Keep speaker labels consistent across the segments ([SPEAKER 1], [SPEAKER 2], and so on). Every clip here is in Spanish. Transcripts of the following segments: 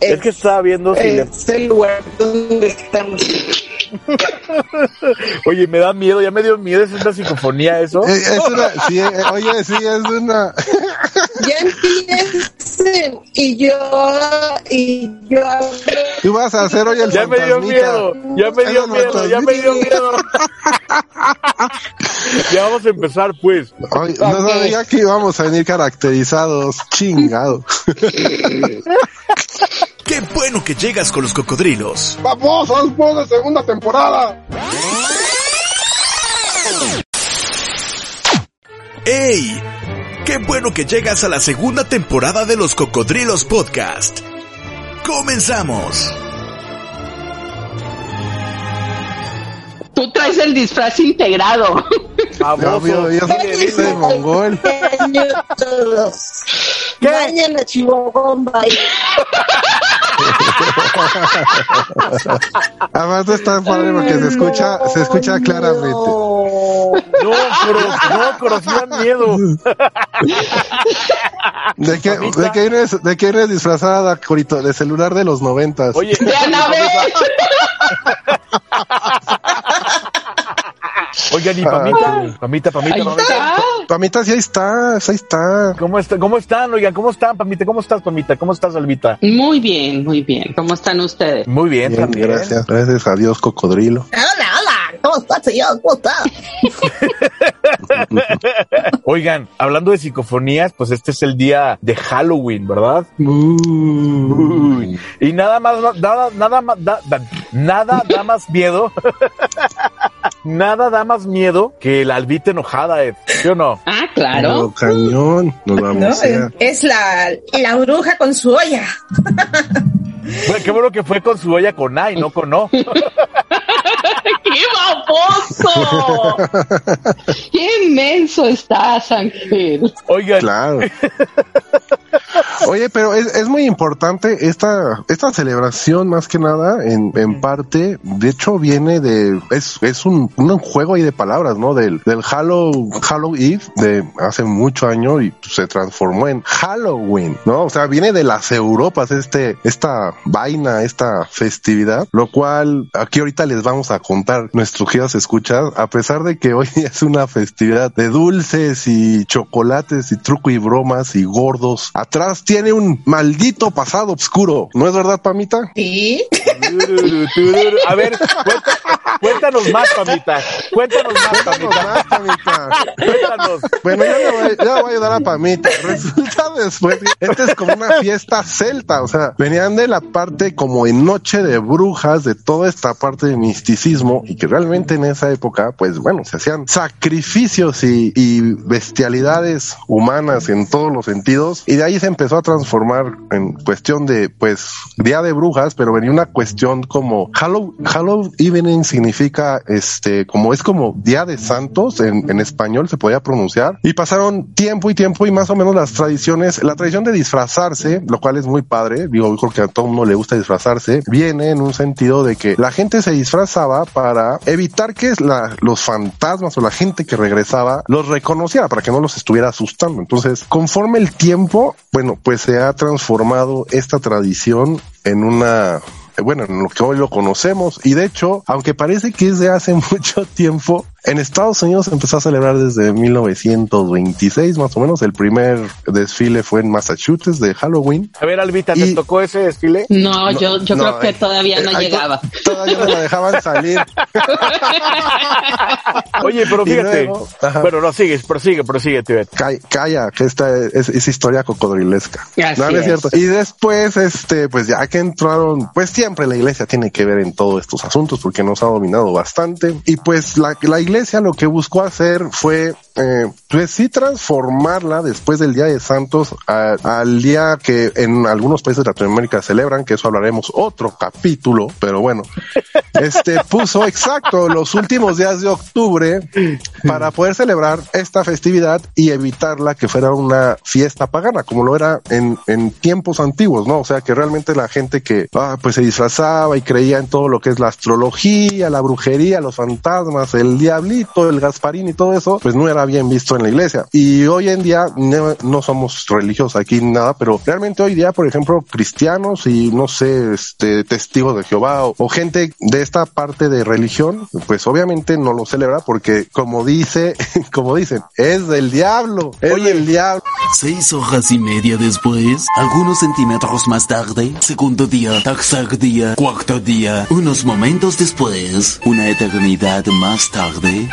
[SPEAKER 1] Es que estaba viendo si le-
[SPEAKER 2] el lugar donde estamos.
[SPEAKER 1] Oye, me da miedo, ya me dio miedo, es una psicofonía eso.
[SPEAKER 3] Eh, Es una, sí, eh, oye, sí, es una.
[SPEAKER 2] Ya y yo y yo.
[SPEAKER 3] Tú vas a hacer hoy el
[SPEAKER 1] Ya me dio miedo, ya me dio miedo, ya me dio miedo. ya vamos a empezar pues.
[SPEAKER 3] Oye, no sabía que íbamos a venir caracterizados. Chingado.
[SPEAKER 4] Qué bueno que llegas con los cocodrilos.
[SPEAKER 5] ¡Vamos! ¡Vamos de segunda temporada!
[SPEAKER 4] ¡Ey! Qué bueno que llegas a la segunda temporada de los Cocodrilos Podcast. Comenzamos.
[SPEAKER 6] Tú traes el disfraz integrado.
[SPEAKER 3] Yo, yo, yo soy soy mongol.
[SPEAKER 2] años todos. Vayan a Chihuahua.
[SPEAKER 3] Además está padre porque se escucha, se escucha claramente.
[SPEAKER 1] No, pero, no, pero sí da miedo.
[SPEAKER 3] ¿De qué, de qué eres, de qué eres disfrazada, Corito? De celular de los noventas.
[SPEAKER 1] Oye,
[SPEAKER 6] De Anabel.
[SPEAKER 1] oigan, y Pamita, Pamita, Pamita, Pamita.
[SPEAKER 6] Está.
[SPEAKER 3] Pamita, sí ahí está, ahí está.
[SPEAKER 1] ¿Cómo, está, ¿Cómo están? Oigan, ¿cómo están, Pamita? ¿Cómo estás, Pamita? ¿Cómo estás, Alvita?
[SPEAKER 6] Muy bien, muy bien. ¿Cómo están ustedes?
[SPEAKER 1] Muy bien,
[SPEAKER 3] Bien,
[SPEAKER 1] también.
[SPEAKER 3] gracias. Gracias a Dios, cocodrilo.
[SPEAKER 2] Hola, hola. ¿Cómo estás, señor? ¿Cómo estás?
[SPEAKER 1] Oigan, hablando de psicofonías, pues este es el día de Halloween, ¿verdad?
[SPEAKER 3] Uy.
[SPEAKER 1] Y nada más, nada, nada más, da- da- nada da más miedo. nada da más miedo que la albita enojada, Ed. ¿Sí o no?
[SPEAKER 6] Ah,
[SPEAKER 3] Pero
[SPEAKER 6] claro.
[SPEAKER 3] cañón, nos vamos
[SPEAKER 2] No,
[SPEAKER 3] a
[SPEAKER 2] es la, la bruja con su olla.
[SPEAKER 1] Bueno, qué bueno que fue con su olla con A y no con O.
[SPEAKER 6] ¡Qué baboso! ¡Qué inmenso estás, Ángel!
[SPEAKER 1] Oigan,
[SPEAKER 3] Claro. Oye, pero es, es muy importante esta, esta celebración más que nada, en, en parte, de hecho viene de, es, es un, un juego ahí de palabras, ¿no? Del, del Hallow, Hallow Eve de hace mucho año y se transformó en Halloween, ¿no? O sea, viene de las Europas este, esta vaina, esta festividad, lo cual aquí ahorita les vamos a contar nuestros queridos escuchas, a pesar de que hoy es una festividad de dulces y chocolates y truco y bromas y gordos, atrás tiene un maldito pasado oscuro, ¿no es verdad, Pamita?
[SPEAKER 2] Sí.
[SPEAKER 1] a ver, cuéntanos más, Pamita. Cuéntanos más, Pamita.
[SPEAKER 3] más, Pamita.
[SPEAKER 1] Cuéntanos.
[SPEAKER 3] Bueno, yo le voy, yo le voy a ayudar a Pamita. Resulta después, esta es como una fiesta celta, o sea, venían de la parte como en noche de brujas, de toda esta parte de misticismo, y que realmente en esa época, pues bueno, se hacían sacrificios y, y bestialidades humanas en todos los sentidos, y de ahí se empezó a transformar en cuestión de, pues, día de brujas, pero venía una cuestión como Hallow, Hallow Evening significa, este, como es como día de santos en, en español se podía pronunciar, y pasaron tiempo y tiempo y más o menos las tradiciones, la tradición de disfrazarse, lo cual es muy padre, digo, creo a todo mundo le gusta disfrazarse, viene en un sentido de que la gente se disfrazaba para evitar que los fantasmas o la gente que regresaba los reconociera, para que no los estuviera asustando. Entonces, conforme el tiempo, bueno, pues se ha transformado esta tradición en una bueno, en lo que hoy lo conocemos. Y de hecho, aunque parece que es de hace mucho tiempo, en Estados Unidos se empezó a celebrar desde 1926, más o menos. El primer desfile fue en Massachusetts de Halloween.
[SPEAKER 1] A ver, Albita, ¿te
[SPEAKER 3] Y-
[SPEAKER 1] tocó ese desfile?
[SPEAKER 6] No, yo, yo
[SPEAKER 3] no,
[SPEAKER 6] creo que
[SPEAKER 3] eh,
[SPEAKER 6] todavía no
[SPEAKER 3] eh, to-
[SPEAKER 6] llegaba.
[SPEAKER 3] Todavía no la dejaban salir.
[SPEAKER 1] Oye, pero fíjate.
[SPEAKER 3] luego-
[SPEAKER 1] bueno, no, sigue, prosigue, prosigue, Tibet.
[SPEAKER 3] Ca- Calla, que esta es, es historia cocodrilesca.
[SPEAKER 6] Así
[SPEAKER 3] no, no es
[SPEAKER 6] es.
[SPEAKER 3] cierto. Y después, este, pues ya que entraron, pues siempre la iglesia tiene que ver en todos estos asuntos porque nos ha dominado bastante. Y pues la, la iglesia lo que buscó hacer fue, eh, pues sí transformarla después del Día de Santos a- al día que en algunos países de Latinoamérica celebran, que eso hablaremos otro capítulo, pero bueno, este puso exacto los últimos días de octubre para poder celebrar esta festividad y evitarla que fuera una fiesta pagana, como lo era en, en tiempos antiguos, ¿no? O sea, que realmente la gente que ah, pues se disfrazaba y creía en todo lo que es la astrología, la brujería, los fantasmas, el diablito, el Gasparín y todo eso, pues no era bien visto en la iglesia. Y hoy en día no, no somos religiosos aquí nada, pero realmente hoy día, por ejemplo, cristianos y no sé, este, testigos de Jehová o, o gente de esta parte de religión, pues obviamente no lo celebra porque como dice, como dicen, es del diablo, es del diablo.
[SPEAKER 7] Seis horas y media después, algunos centímetros más tarde, segundo día, tercer día, cuarto día, unos momentos después, una eternidad más tarde.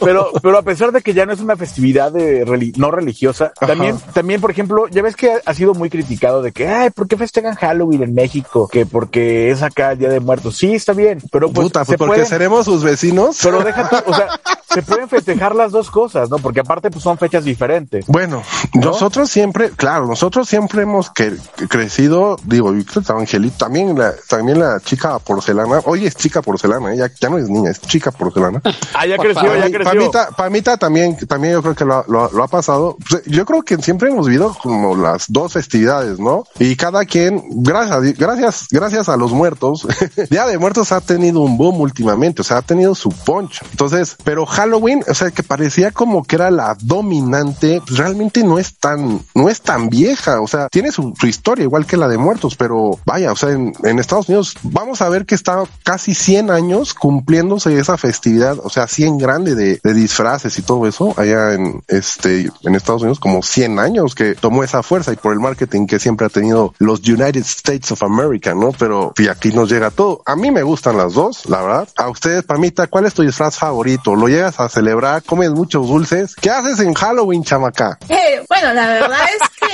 [SPEAKER 1] Pero, pero a pesar de que ya no es una festividad de no religiosa, también, también, por ejemplo, ya ves que ha sido muy criticado de que, ay, ¿por qué festejan Halloween en México? Que porque es acá el Día de Muertos. Sí, está bien, pero pues,
[SPEAKER 3] Puta,
[SPEAKER 1] se
[SPEAKER 3] pues porque
[SPEAKER 1] pueden-
[SPEAKER 3] seremos sus vecinos.
[SPEAKER 1] pero deja tú, o sea, se pueden festejar las dos cosas, ¿no? Porque aparte, pues son fechas diferentes.
[SPEAKER 3] Bueno, nosotros siempre, claro, nosotros siempre hemos que, crecido, digo, Angelito, también la, también la chica porcelana, hoy es chica porcelana, ¿eh? ya, ya no es niña, es chica porcelana.
[SPEAKER 1] Ah, ya creció, ya creció.
[SPEAKER 3] Pamita, Pamita también, también yo creo que lo, lo lo ha pasado. Pues, Yo creo que siempre hemos vivido como las dos festividades, ¿no? Y cada quien, gracias, gracias, gracias a los muertos, Día de Muertos ha tenido un boom últimamente, o sea, ha tenido su punch. Entonces, pero Halloween, o sea, que parecía como que era la dominante, pues, realmente no es tan, no es tan vieja, o sea, tiene su, su historia igual que la de muertos, pero vaya, o sea, en, en Estados Unidos vamos a ver que está casi 100 años cumpliéndose esa festividad, o sea, 100 grande de, de disfraces y todo eso allá en este en Estados Unidos como 100 años que tomó esa fuerza y por el marketing que siempre ha tenido los United States of America, ¿no? Pero y aquí nos llega todo. A mí me gustan las dos, la verdad. A ustedes, Pamita, ¿cuál es tu disfraz favorito? ¿Lo llegas a celebrar? ¿Comes muchos dulces? ¿Qué haces en Halloween, chamaca?
[SPEAKER 2] Eh, bueno, la verdad es que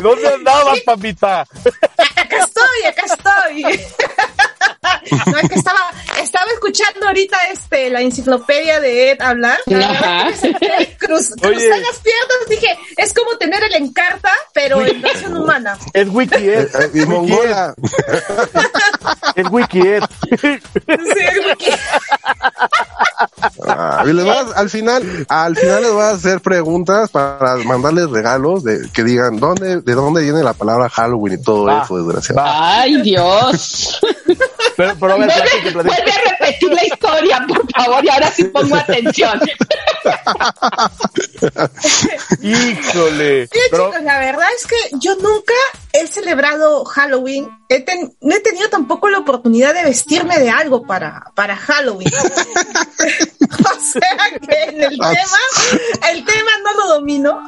[SPEAKER 1] ¿Dónde andabas, papita?
[SPEAKER 2] acá estoy, acá estoy. No, es que la enciclopedia de Ed hablar.
[SPEAKER 6] Ajá.
[SPEAKER 2] Cruz,
[SPEAKER 1] Oye.
[SPEAKER 2] crucé las piernas, dije, es como tener el encarta, pero en versión humana.
[SPEAKER 1] Es Wiki, es,
[SPEAKER 3] eh, y Mongola.
[SPEAKER 1] es Wiki, es.
[SPEAKER 2] Sí, porque-
[SPEAKER 3] Ah, y les a- al final, al final les voy a hacer preguntas para mandarles regalos de que digan dónde, de dónde viene la palabra Halloween y todo
[SPEAKER 1] Va,
[SPEAKER 3] eso, desgraciado.
[SPEAKER 6] Ay, Dios.
[SPEAKER 1] Pero, pero a ver, platique,
[SPEAKER 6] Vuelve,
[SPEAKER 1] platique.
[SPEAKER 6] vuelve a repetir la historia, por favor, y ahora sí pongo atención.
[SPEAKER 1] Híjole. Pero,
[SPEAKER 2] chicos, la verdad es que yo nunca he celebrado Halloween. He ten- no he tenido tampoco la oportunidad de vestirme de algo para, para Halloween. o sea que en el tema, el tema no lo domino.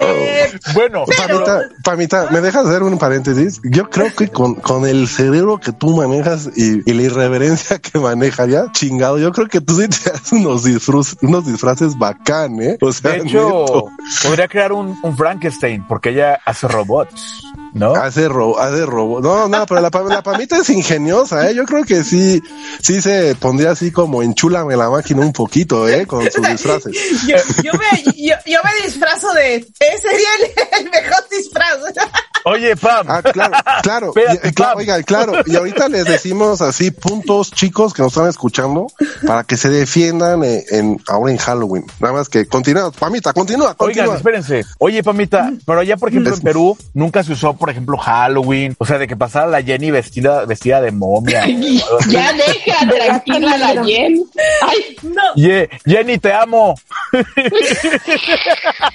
[SPEAKER 2] Eh,
[SPEAKER 1] bueno, pero,
[SPEAKER 3] Pamita, Pamita, ¿me dejas hacer un paréntesis? Yo creo que con, con el cerebro que tú manejas y, y la irreverencia que maneja ya, chingado, yo creo que tú sí te haces unos, disfruz- unos disfraces bacán, ¿eh? O sea,
[SPEAKER 1] de hecho,
[SPEAKER 3] neto.
[SPEAKER 1] podría crear un, un Frankenstein, porque ella hace robots, ¿no?
[SPEAKER 3] Hace robo, hace robo. No, no, pero la, la Pamita es ingeniosa, ¿eh? Yo creo que sí, sí se pondría así como enchúlame la máquina un poquito, ¿eh? Con sus disfraces.
[SPEAKER 2] yo, yo me, yo, yo me disfrazo de. Ese sería el, el mejor disfraz.
[SPEAKER 1] Oye, Pam.
[SPEAKER 3] Ah, claro, claro.
[SPEAKER 1] Espérate,
[SPEAKER 3] Y- y claro,
[SPEAKER 1] Pam.
[SPEAKER 3] oiga, claro. Y ahorita les decimos así puntos chicos que nos están escuchando para que se defiendan eh, en, ahora en Halloween. Nada más que continúa. Pamita, continúa,
[SPEAKER 1] Oigan,
[SPEAKER 3] continúa.
[SPEAKER 1] espérense. Oye, Pamita, pero allá, por ejemplo, en Perú, nunca se usó, por ejemplo, Halloween. O sea, de que pasara la Jenny vestida, vestida de momia.
[SPEAKER 6] Ya deja tranquila la Jen. Ay,
[SPEAKER 2] No,
[SPEAKER 1] Ye- Jenny, te amo.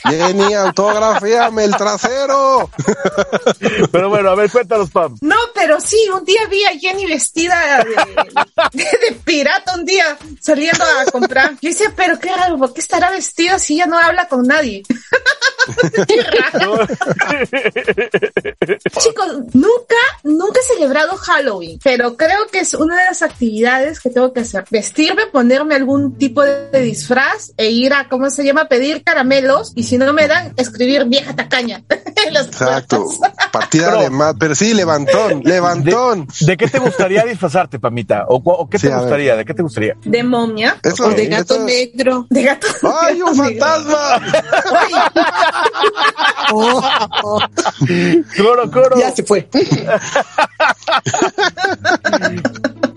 [SPEAKER 3] Jenny, autografíame el trasero.
[SPEAKER 1] Pero bueno, a ver, cuéntanos, Pam.
[SPEAKER 2] no, pero sí, un día vi a Jenny vestida de, de pirata un día saliendo a comprar. Yo decía, pero qué raro, ¿por qué estará vestida si ella no habla con nadie? qué raro. Chicos, nunca, nunca he celebrado Halloween, pero creo que es una de las actividades que tengo que hacer. Vestirme, ponerme algún tipo de, de disfraz e ir a, ¿cómo se llama? Pedir caramelos y si no me dan, escribir vieja tacaña
[SPEAKER 3] Exacto. Partida
[SPEAKER 1] Pero-
[SPEAKER 3] de más, pero sí, levantón, levantón.
[SPEAKER 1] ¿De qué te gustaría disfrazarte, Pamita? ¿O, qué
[SPEAKER 3] Sí,
[SPEAKER 1] te gustaría? ¿De qué te gustaría?
[SPEAKER 2] De momia.
[SPEAKER 3] Eso,
[SPEAKER 8] O de gato
[SPEAKER 3] eso-
[SPEAKER 8] negro.
[SPEAKER 2] De gato.
[SPEAKER 3] ¡Ay, un fantasma!
[SPEAKER 8] Oh, oh,
[SPEAKER 1] Coro, coro.
[SPEAKER 8] ya se fue.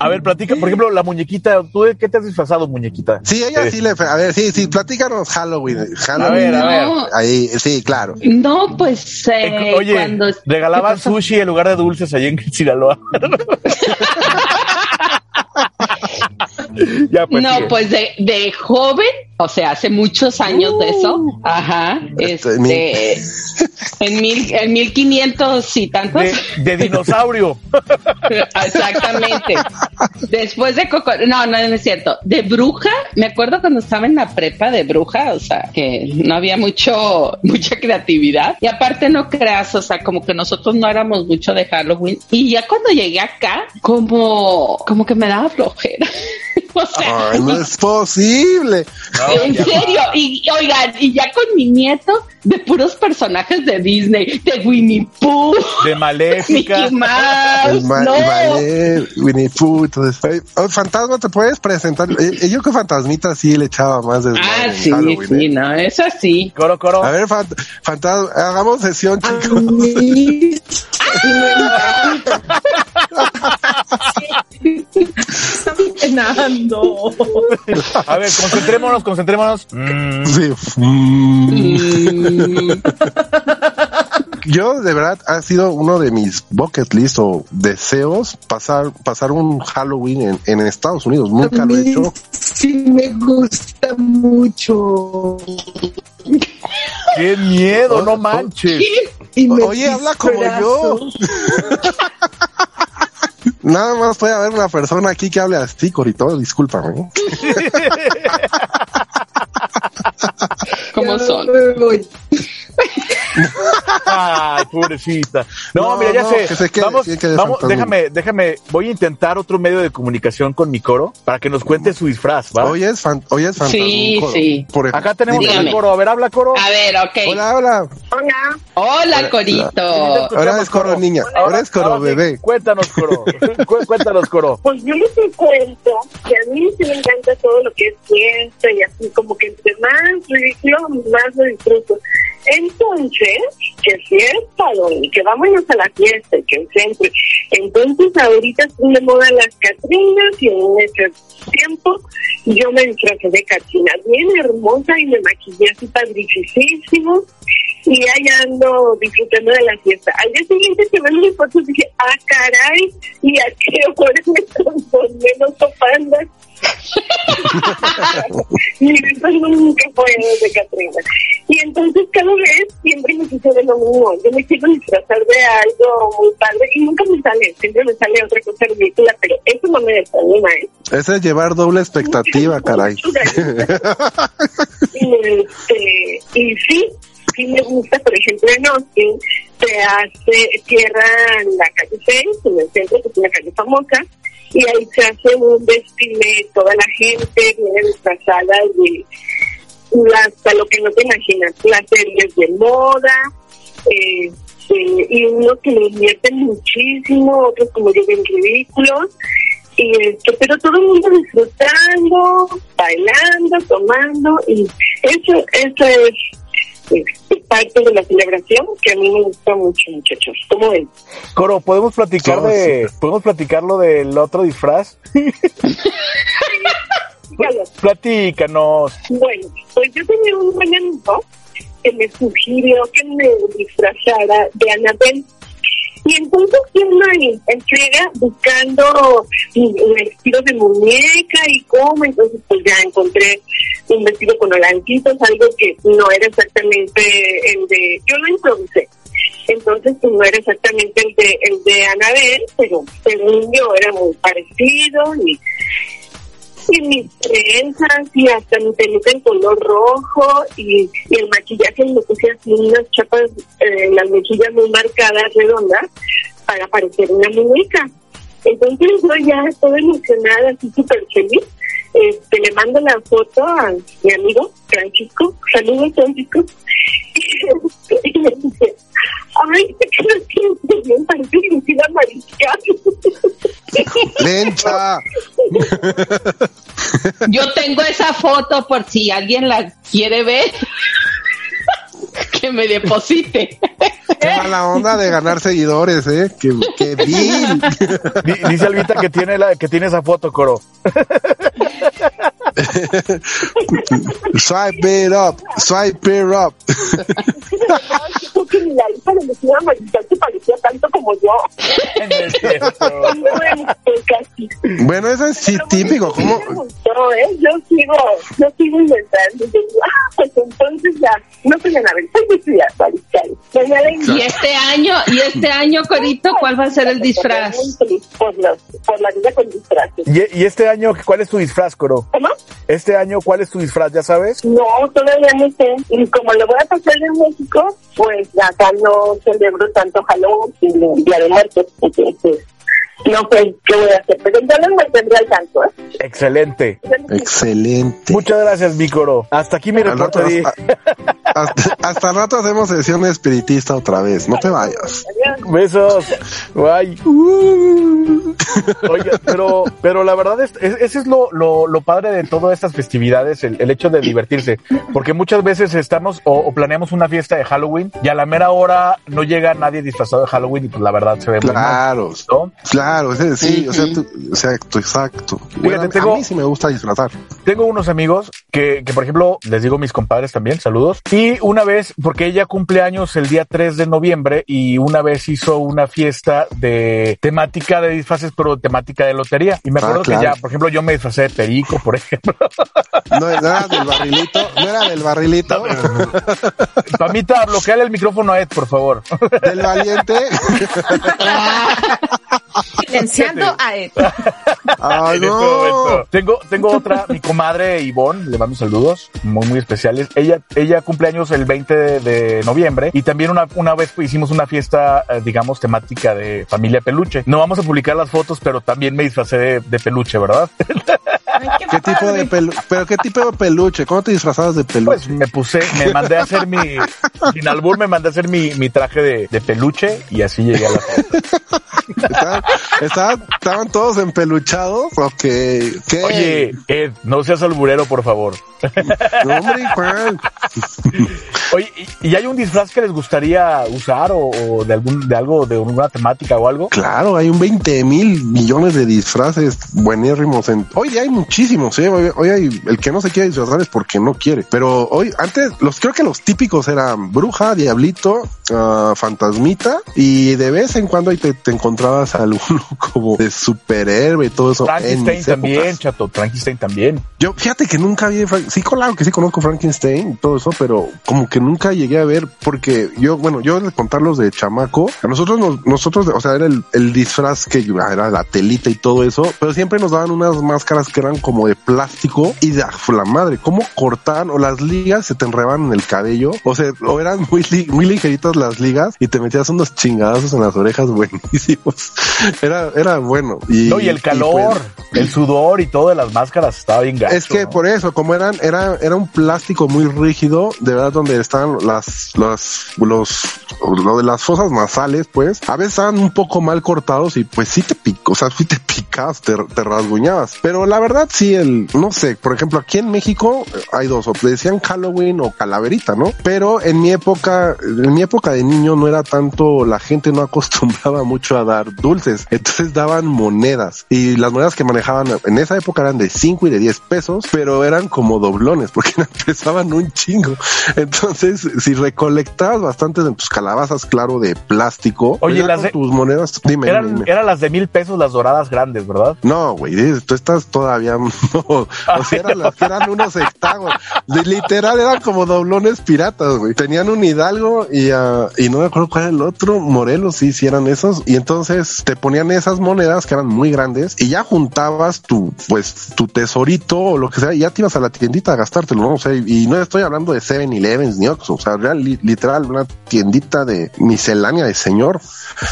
[SPEAKER 1] A ver, platica, por ejemplo, la muñequita. ¿Tú de qué te has disfrazado, muñequita?
[SPEAKER 3] Sí, ella sí le. A ver, sí, sí, platícanos Halloween. Halloween.
[SPEAKER 1] A ver, a ver.
[SPEAKER 6] No,
[SPEAKER 3] Ahí, sí, claro.
[SPEAKER 6] no, pues eh,
[SPEAKER 1] Oye,
[SPEAKER 6] cuando
[SPEAKER 1] regalaban sushi en lugar de dulces allí en Sinaloa. ya, pues.
[SPEAKER 6] no,
[SPEAKER 1] sigue.
[SPEAKER 6] pues de, de joven, o sea, hace muchos años de eso,
[SPEAKER 1] Uh.
[SPEAKER 6] ajá,
[SPEAKER 3] Este,
[SPEAKER 6] este, en mil, en 1500 y tantos,
[SPEAKER 1] de, de dinosaurio.
[SPEAKER 6] exactamente. Después de Coco, no, no, no es cierto, de bruja, me acuerdo cuando estaba en la prepa de bruja, o sea, que no había mucho, mucha creatividad, y aparte no creas, o sea, como que nosotros no éramos mucho de Halloween, y ya cuando llegué acá, como, como que me daba flojera. O sea,
[SPEAKER 3] Ay, no es posible.
[SPEAKER 1] No,
[SPEAKER 6] en serio, y y oigan, y ya con mi nieto, de puros personajes de Disney, de Winnie Pooh,
[SPEAKER 1] De maléfica.
[SPEAKER 6] Mickey Mouse,
[SPEAKER 3] ma-
[SPEAKER 6] no.
[SPEAKER 3] Vale, Winnie Pooh, entonces, ay, oh, fantasma, ¿te puedes presentar? Eh, eh, yo que fantasmita sí le echaba más de
[SPEAKER 6] Ah, sí, sí, no, eso sí.
[SPEAKER 1] Coro, coro.
[SPEAKER 3] A ver, fant- fantasma, hagamos sesión, chicos.
[SPEAKER 8] mí sí me encanta.
[SPEAKER 2] Está penando.
[SPEAKER 1] A ver, concentrémonos, concentrémonos. Mm,
[SPEAKER 3] Sí. Mm. Yo, de verdad, ha sido uno de mis bucket list o deseos pasar, pasar un Halloween en, en Estados Unidos. Nunca
[SPEAKER 8] A
[SPEAKER 3] lo he hecho.
[SPEAKER 8] sí me gusta mucho.
[SPEAKER 1] ¡Qué miedo! ¡No manches!
[SPEAKER 8] Y me
[SPEAKER 3] Oye, habla como
[SPEAKER 8] disfrazo.
[SPEAKER 3] Nada más puede haber una persona aquí que hable así, Corito, discúlpame.
[SPEAKER 6] ¿Cómo son?
[SPEAKER 1] Ay, pobrecita. No,
[SPEAKER 3] No,
[SPEAKER 1] mira, ya
[SPEAKER 3] no,
[SPEAKER 1] sé.
[SPEAKER 3] que se quede,
[SPEAKER 1] vamos,
[SPEAKER 3] que quede
[SPEAKER 1] vamos, déjame, déjame, voy a intentar otro medio de comunicación con mi coro para que nos cuente su disfraz, ¿va?
[SPEAKER 3] Hoy es, fan, hoy es.
[SPEAKER 6] Sí, sí.
[SPEAKER 3] Por ejemplo.
[SPEAKER 1] Acá tenemos
[SPEAKER 6] Dígame.
[SPEAKER 1] el coro. A ver, habla coro.
[SPEAKER 6] A ver, ok.
[SPEAKER 3] Hola, hola.
[SPEAKER 2] Hola.
[SPEAKER 6] Hola, Corito.
[SPEAKER 3] Ahora es coro niña, ahora es coro bebé.
[SPEAKER 1] Cuéntanos, coro. Cu- cuéntanos, coro.
[SPEAKER 9] Pues yo les cuento que a mí sí me encanta todo lo que es fiesta y así como que entre más ridículo, más lo disfruto. Entonces, que fiesta, don, que vámonos a la fiesta, que siempre. Entonces, ahorita están de moda las Catrinas y en ese tiempo yo me disfrazé de Catrina, bien hermosa y me maquillé así padricísimo y ahí ando disfrutando de la fiesta. Al día siguiente que veo mis fotos dije, ah, caray, ¿y a qué hora me transformé en? Mi disfraz nunca fue de Catrina. Y entonces cada vez siempre me sucede lo mismo. Yo me quiero disfrazar de algo muy padre y nunca me sale. Siempre me sale otra cosa ridícula, pero eso no me desanima, ¿eh?
[SPEAKER 3] Ese es llevar doble expectativa, caray.
[SPEAKER 9] y, este, y sí, sí me gusta, por ejemplo, en Austin se hace, cierran la calle 6, en el centro, que es una calle famosa, y ahí se hace un desfile, toda la gente viene disfrazada de hasta lo que no te imaginas, las series de moda, eh, y unos que le invierten muchísimo, otros como yo bien ridículos, y esto, pero todo el mundo disfrutando, bailando, tomando, y eso, eso es este, parte de la celebración que a mí me gusta mucho, muchachos. ¿Cómo ven?
[SPEAKER 1] Coro, ¿podemos platicar
[SPEAKER 3] No,
[SPEAKER 1] de, podemos platicar lo del otro disfraz? Platícanos.
[SPEAKER 9] Bueno, pues yo tenía un buen amigo que me sugirió que me disfrazara de Anabel. Y entonces yo ahí en friega buscando un vestido de muñeca y cómo, entonces pues ya encontré un vestido con holanditos, algo que no era exactamente el de, yo lo improvisé. Entonces pues no era exactamente el de el de Anabel, pero según yo era muy parecido y y mis trenzas y hasta mi peluca en color rojo y, el maquillaje me puse así unas chapas, eh, las mejillas muy marcadas, redondas, para parecer una muñeca. Entonces yo ya estoy emocionada, así súper feliz. Este, le mando la foto a mi amigo Francisco, saludos Francisco, Ay, que no sientes bien, parece mentira amarilla.
[SPEAKER 3] ¡Lencha!
[SPEAKER 6] Yo tengo esa foto por si alguien la quiere ver. que me deposite.
[SPEAKER 3] Qué mala onda de ganar seguidores, ¿eh? Qué, qué vil.
[SPEAKER 1] Dice Alvita que tiene, la, que tiene esa foto, Coro.
[SPEAKER 3] Swipe it up, swipe it up.
[SPEAKER 9] Que ni la hija de Lucía Mariscal se parecía tanto como yo.
[SPEAKER 3] Bueno, eso es sí típico. ¿Cómo?
[SPEAKER 9] Me gustó, ¿eh? Yo sigo, yo sigo inventando. Ah, pues entonces ya, no soy soy Lucía Mariscal. Doña Lencha.
[SPEAKER 6] Y este año, y este año, Corito, ¿cuál va a ser el disfraz?
[SPEAKER 9] Por, los, por la vida con disfraces.
[SPEAKER 1] Y, y este año, ¿cuál es tu disfraz, Coro?
[SPEAKER 9] ¿Cómo?
[SPEAKER 1] Este año, ¿cuál es tu disfraz? ¿Ya sabes?
[SPEAKER 9] No, todavía no sé. Y como lo voy a pasar en México, pues acá no celebro tanto Halloween y Día de Muertos. Entonces, no sé qué voy a hacer. Pero ya no me tendré al tanto, ¿eh?
[SPEAKER 1] Excelente.
[SPEAKER 3] Excelente.
[SPEAKER 1] Muchas gracias, mi Coro. Hasta aquí mi reporte.
[SPEAKER 3] Hasta, hasta, hasta el rato hacemos sesión espiritista otra vez. No te vayas.
[SPEAKER 1] Besos. Bye. Oye, pero, pero la verdad es, es- ese es lo, lo, lo padre de todas estas festividades, el, el hecho de divertirse. Porque muchas veces estamos o, o planeamos una fiesta de Halloween y a la mera hora no llega nadie disfrazado de Halloween y pues la verdad se ve muy mal.
[SPEAKER 3] Claro,
[SPEAKER 1] ¿no?
[SPEAKER 3] claro, ese- sí, o sea, tú- exacto, exacto. Bueno, a-
[SPEAKER 1] tengo-
[SPEAKER 3] A mí sí me gusta disfrazar.
[SPEAKER 1] Tengo unos amigos que, que, por ejemplo, les digo mis compadres también, saludos. Y una vez, porque ella cumple años el día 3 de noviembre y una vez hizo una fiesta de temática de disfraces, pero temática de lotería. Y me
[SPEAKER 3] Ah,
[SPEAKER 1] acuerdo
[SPEAKER 3] claro.
[SPEAKER 1] que ya, por ejemplo, yo me disfracé de perico, por ejemplo.
[SPEAKER 3] No, no era del barrilito, no era del barrilito,
[SPEAKER 1] Pamita, bloqueale el micrófono a Ed, por favor.
[SPEAKER 3] del valiente.
[SPEAKER 2] Silenciando a Ed.
[SPEAKER 3] Ay,
[SPEAKER 1] En este
[SPEAKER 3] no.
[SPEAKER 1] Tengo, tengo otra, mi comadre Ivonne, le mando saludos muy, muy especiales. Ella, ella cumple años el 20 de, de noviembre y también una, una vez hicimos una fiesta, eh, digamos, temática de familia peluche. No vamos a publicar las fotos, pero también me disfracé de, de peluche, ¿verdad?
[SPEAKER 2] Ay, qué
[SPEAKER 3] ¿Qué tipo de pelu pero qué tipo de peluche? ¿Cómo te disfrazabas de peluche?
[SPEAKER 1] Pues me puse, me mandé a hacer mi, sin albur me mandé a hacer mi, mi traje de, de peluche y así llegué a la.
[SPEAKER 3] ¿Estaban, estaban, estaban todos empeluchados o qué?
[SPEAKER 1] Oye, Ed, no seas alburero, por favor.
[SPEAKER 3] No, hombre, ¿cuál?
[SPEAKER 1] Oye, ¿y, hay un disfraz que les gustaría usar o, o de algún, de algo, de alguna temática o algo?
[SPEAKER 3] Claro, hay un 20 mil millones de disfraces buenérrimos. En... Hoy hay muchísimos, ¿eh? Hoy, hoy hay el que no se quiere disfrazar es porque no quiere. Pero hoy, antes, los creo que los típicos eran bruja, diablito, ah, fantasmita y de vez en cuando ahí te, te encontrabas alguno como de superhéroe y todo eso. en
[SPEAKER 1] Frankenstein también, chato, Frankenstein también.
[SPEAKER 3] Yo, fíjate que nunca vi, sí, claro que sí conozco Frankenstein y todo eso, pero como que nunca llegué a ver, porque yo, bueno, yo de contarlos de chamaco, a nosotros nos, nosotros, o sea, era el, el disfraz que era la telita y todo eso, pero siempre nos daban unas máscaras que eran como de plástico y de la madre, cómo cortaban o las ligas se te enredaban en el cabello, o sea, o eran muy, li- muy ligeritas las ligas y te metías unos chingadazos en las orejas buenísimos. Era, era bueno. Y,
[SPEAKER 1] No, y el calor,
[SPEAKER 3] pues,
[SPEAKER 1] el sudor y todo de las máscaras estaba bien gacho.
[SPEAKER 3] es que
[SPEAKER 1] ¿no?
[SPEAKER 3] por eso, como eran, era, era un plástico muy rígido, de verdad, donde estaban las, las, los, lo de las fosas nasales, pues, a veces estaban un poco mal cortados y pues sí te picó, o sea, sí te picabas, te, te rasguñabas. Pero la verdad, sí, el, no sé, por ejemplo, aquí en México eh, hay dos, o le decían Halloween o calaverita, ¿no? Pero en mi época, en mi época de niño no era tanto, la gente no acostumbraba mucho a dar dulces, entonces daban monedas y las monedas que manejaban en esa época eran de 5 y de 10 pesos, pero eran como doblones porque pesaban un chingo. Entonces, si recolectabas bastantes en tus calabazas, claro, de plástico,
[SPEAKER 1] Oye, las de-
[SPEAKER 3] tus monedas, dime,
[SPEAKER 1] Eran,
[SPEAKER 3] dime.
[SPEAKER 1] eran las de mil pesos, las doradas grandes, ¿verdad?
[SPEAKER 3] No, güey, tú estás todavía, o sea, eran las eran unos hectágonos, De- literal eran como doblones piratas, güey, tenían un Hidalgo y, ah, y no me acuerdo cuál era el otro, Morelos, sí, sí eran esos, y entonces te ponían esas monedas que eran muy grandes y ya juntabas tu, pues, tu tesorito o lo que sea, y ya te ibas a la tiendita a gastártelo, ¿no? O sea, y no estoy hablando de 7-Elevens ni Oxxo, o sea, real, li- literal, una tiendita de miscelánea de señor,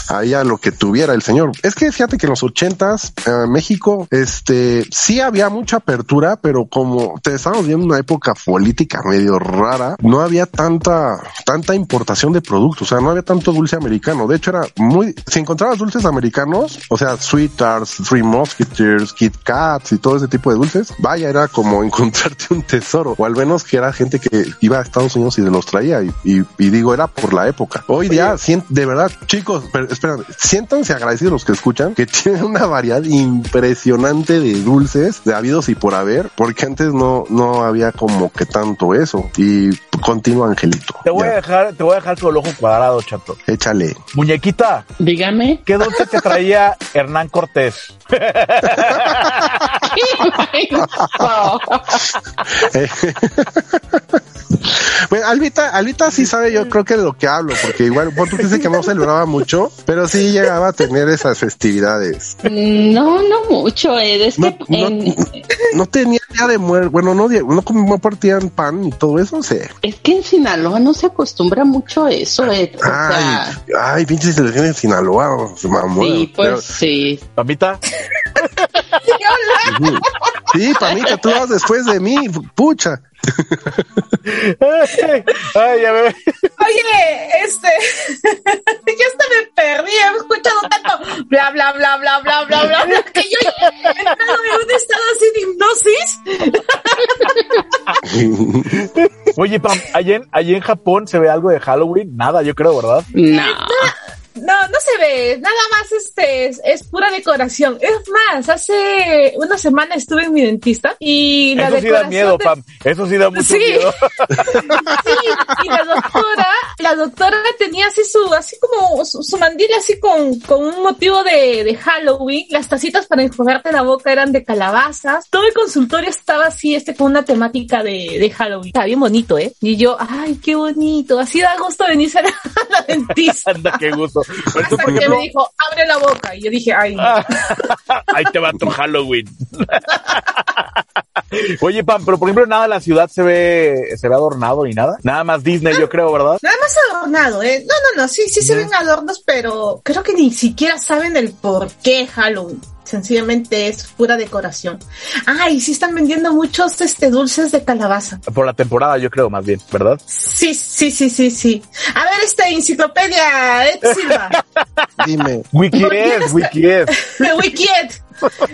[SPEAKER 3] había lo que tuviera el señor. Es que fíjate que en los ochentas, eh, México, este, sí había mucha apertura, pero como te estábamos viendo una época política medio rara, no había tanta, tanta importación de productos, o sea, no había tanto dulce americano. De hecho, era muy, si encontrabas dulces americanos, o sea, Sweet Tarts, Three Musketeers, Kit Kats y todo ese tipo de dulces, vaya, era como encontrarte un tesoro, o al menos que era gente que iba a Estados Unidos y se los traía, y, y- y digo, era por la época. Hoy día, sien- de verdad, chicos, pero, espérame, siéntanse agradecidos los que escuchan, que tienen una variedad impresionante de dulces, habidos y por haber, porque antes no, no había como que tanto eso. Y continúa, Angelito.
[SPEAKER 1] Te voy
[SPEAKER 3] Ya,
[SPEAKER 1] a dejar, te voy a dejar con el ojo cuadrado, chato.
[SPEAKER 3] Échale.
[SPEAKER 1] Muñequita,
[SPEAKER 6] Dígame.
[SPEAKER 1] ¿qué dulce te traía Hernán Cortés?
[SPEAKER 6] No.
[SPEAKER 3] Pues Albita, Albita sí sabe, yo creo que de lo que hablo, porque igual, por tú dice que no celebraba mucho, pero sí llegaba a tener esas festividades.
[SPEAKER 6] No, no mucho, Ed. Es
[SPEAKER 3] No,
[SPEAKER 6] que
[SPEAKER 3] no,
[SPEAKER 6] en-
[SPEAKER 3] no tenía día de muerte, bueno, no, no como partían pan y todo eso, sí.
[SPEAKER 6] Es que en Sinaloa no se acostumbra mucho a eso, Ed. O
[SPEAKER 3] Ay,
[SPEAKER 6] sea,
[SPEAKER 3] ay, pinche selección en Sinaloa, mamón.
[SPEAKER 6] sí, pues
[SPEAKER 3] Pero-
[SPEAKER 6] sí.
[SPEAKER 3] Sí, panita, tú vas después de mí, pucha.
[SPEAKER 1] Ay, ya me...
[SPEAKER 2] Oye, este, yo hasta me perdí, he escuchado tanto bla, bla, bla, bla, bla, bla, bla, bla que yo he entrado en un estado así de hipnosis.
[SPEAKER 1] Oye, Pam, ¿allí en, allí en Japón se ve algo de Halloween? Nada, yo creo, ¿verdad?
[SPEAKER 6] No.
[SPEAKER 2] No, no se ve, nada más este es, es pura decoración. Es más, hace una semana estuve en mi dentista y la
[SPEAKER 1] Eso sí da miedo,
[SPEAKER 2] de-
[SPEAKER 1] Pam. Eso sí da mucho
[SPEAKER 2] Sí.
[SPEAKER 1] miedo.
[SPEAKER 2] Sí, y la doctora, la doctora tenía así su, así como su, su mandil así con, con un motivo de, de Halloween. Las tacitas para enjuagarte la boca eran de calabazas. Todo el consultorio estaba así, este, con una temática de, de Halloween. Está bien bonito, ¿eh? Y yo, ay, qué bonito. Así da gusto venirse a la, a la dentista.
[SPEAKER 1] Anda, qué gusto.
[SPEAKER 2] Hasta
[SPEAKER 1] por
[SPEAKER 2] que
[SPEAKER 1] ejemplo,
[SPEAKER 2] me dijo, abre la boca. Y yo dije, ay,
[SPEAKER 1] ahí te va tu Halloween. Oye, Pam, pero por ejemplo, nada de la ciudad se ve, se ve adornado ni nada. Nada más Disney, yo creo, ¿verdad?
[SPEAKER 2] Nada más adornado, ¿eh? No, no, no, sí, sí se ven adornos, pero creo que ni siquiera saben el por qué Halloween. Sencillamente es pura decoración. Ah, y sí están vendiendo muchos este dulces de calabaza.
[SPEAKER 1] Por la temporada, yo creo, más bien, ¿verdad?
[SPEAKER 2] Sí, sí, sí, sí, sí. A ver, este enciclopedia, Ed Silva.
[SPEAKER 3] Dime,
[SPEAKER 1] Wiki
[SPEAKER 2] ¿Por qué
[SPEAKER 1] es,
[SPEAKER 2] las-
[SPEAKER 1] Wiki es.
[SPEAKER 2] Wikied.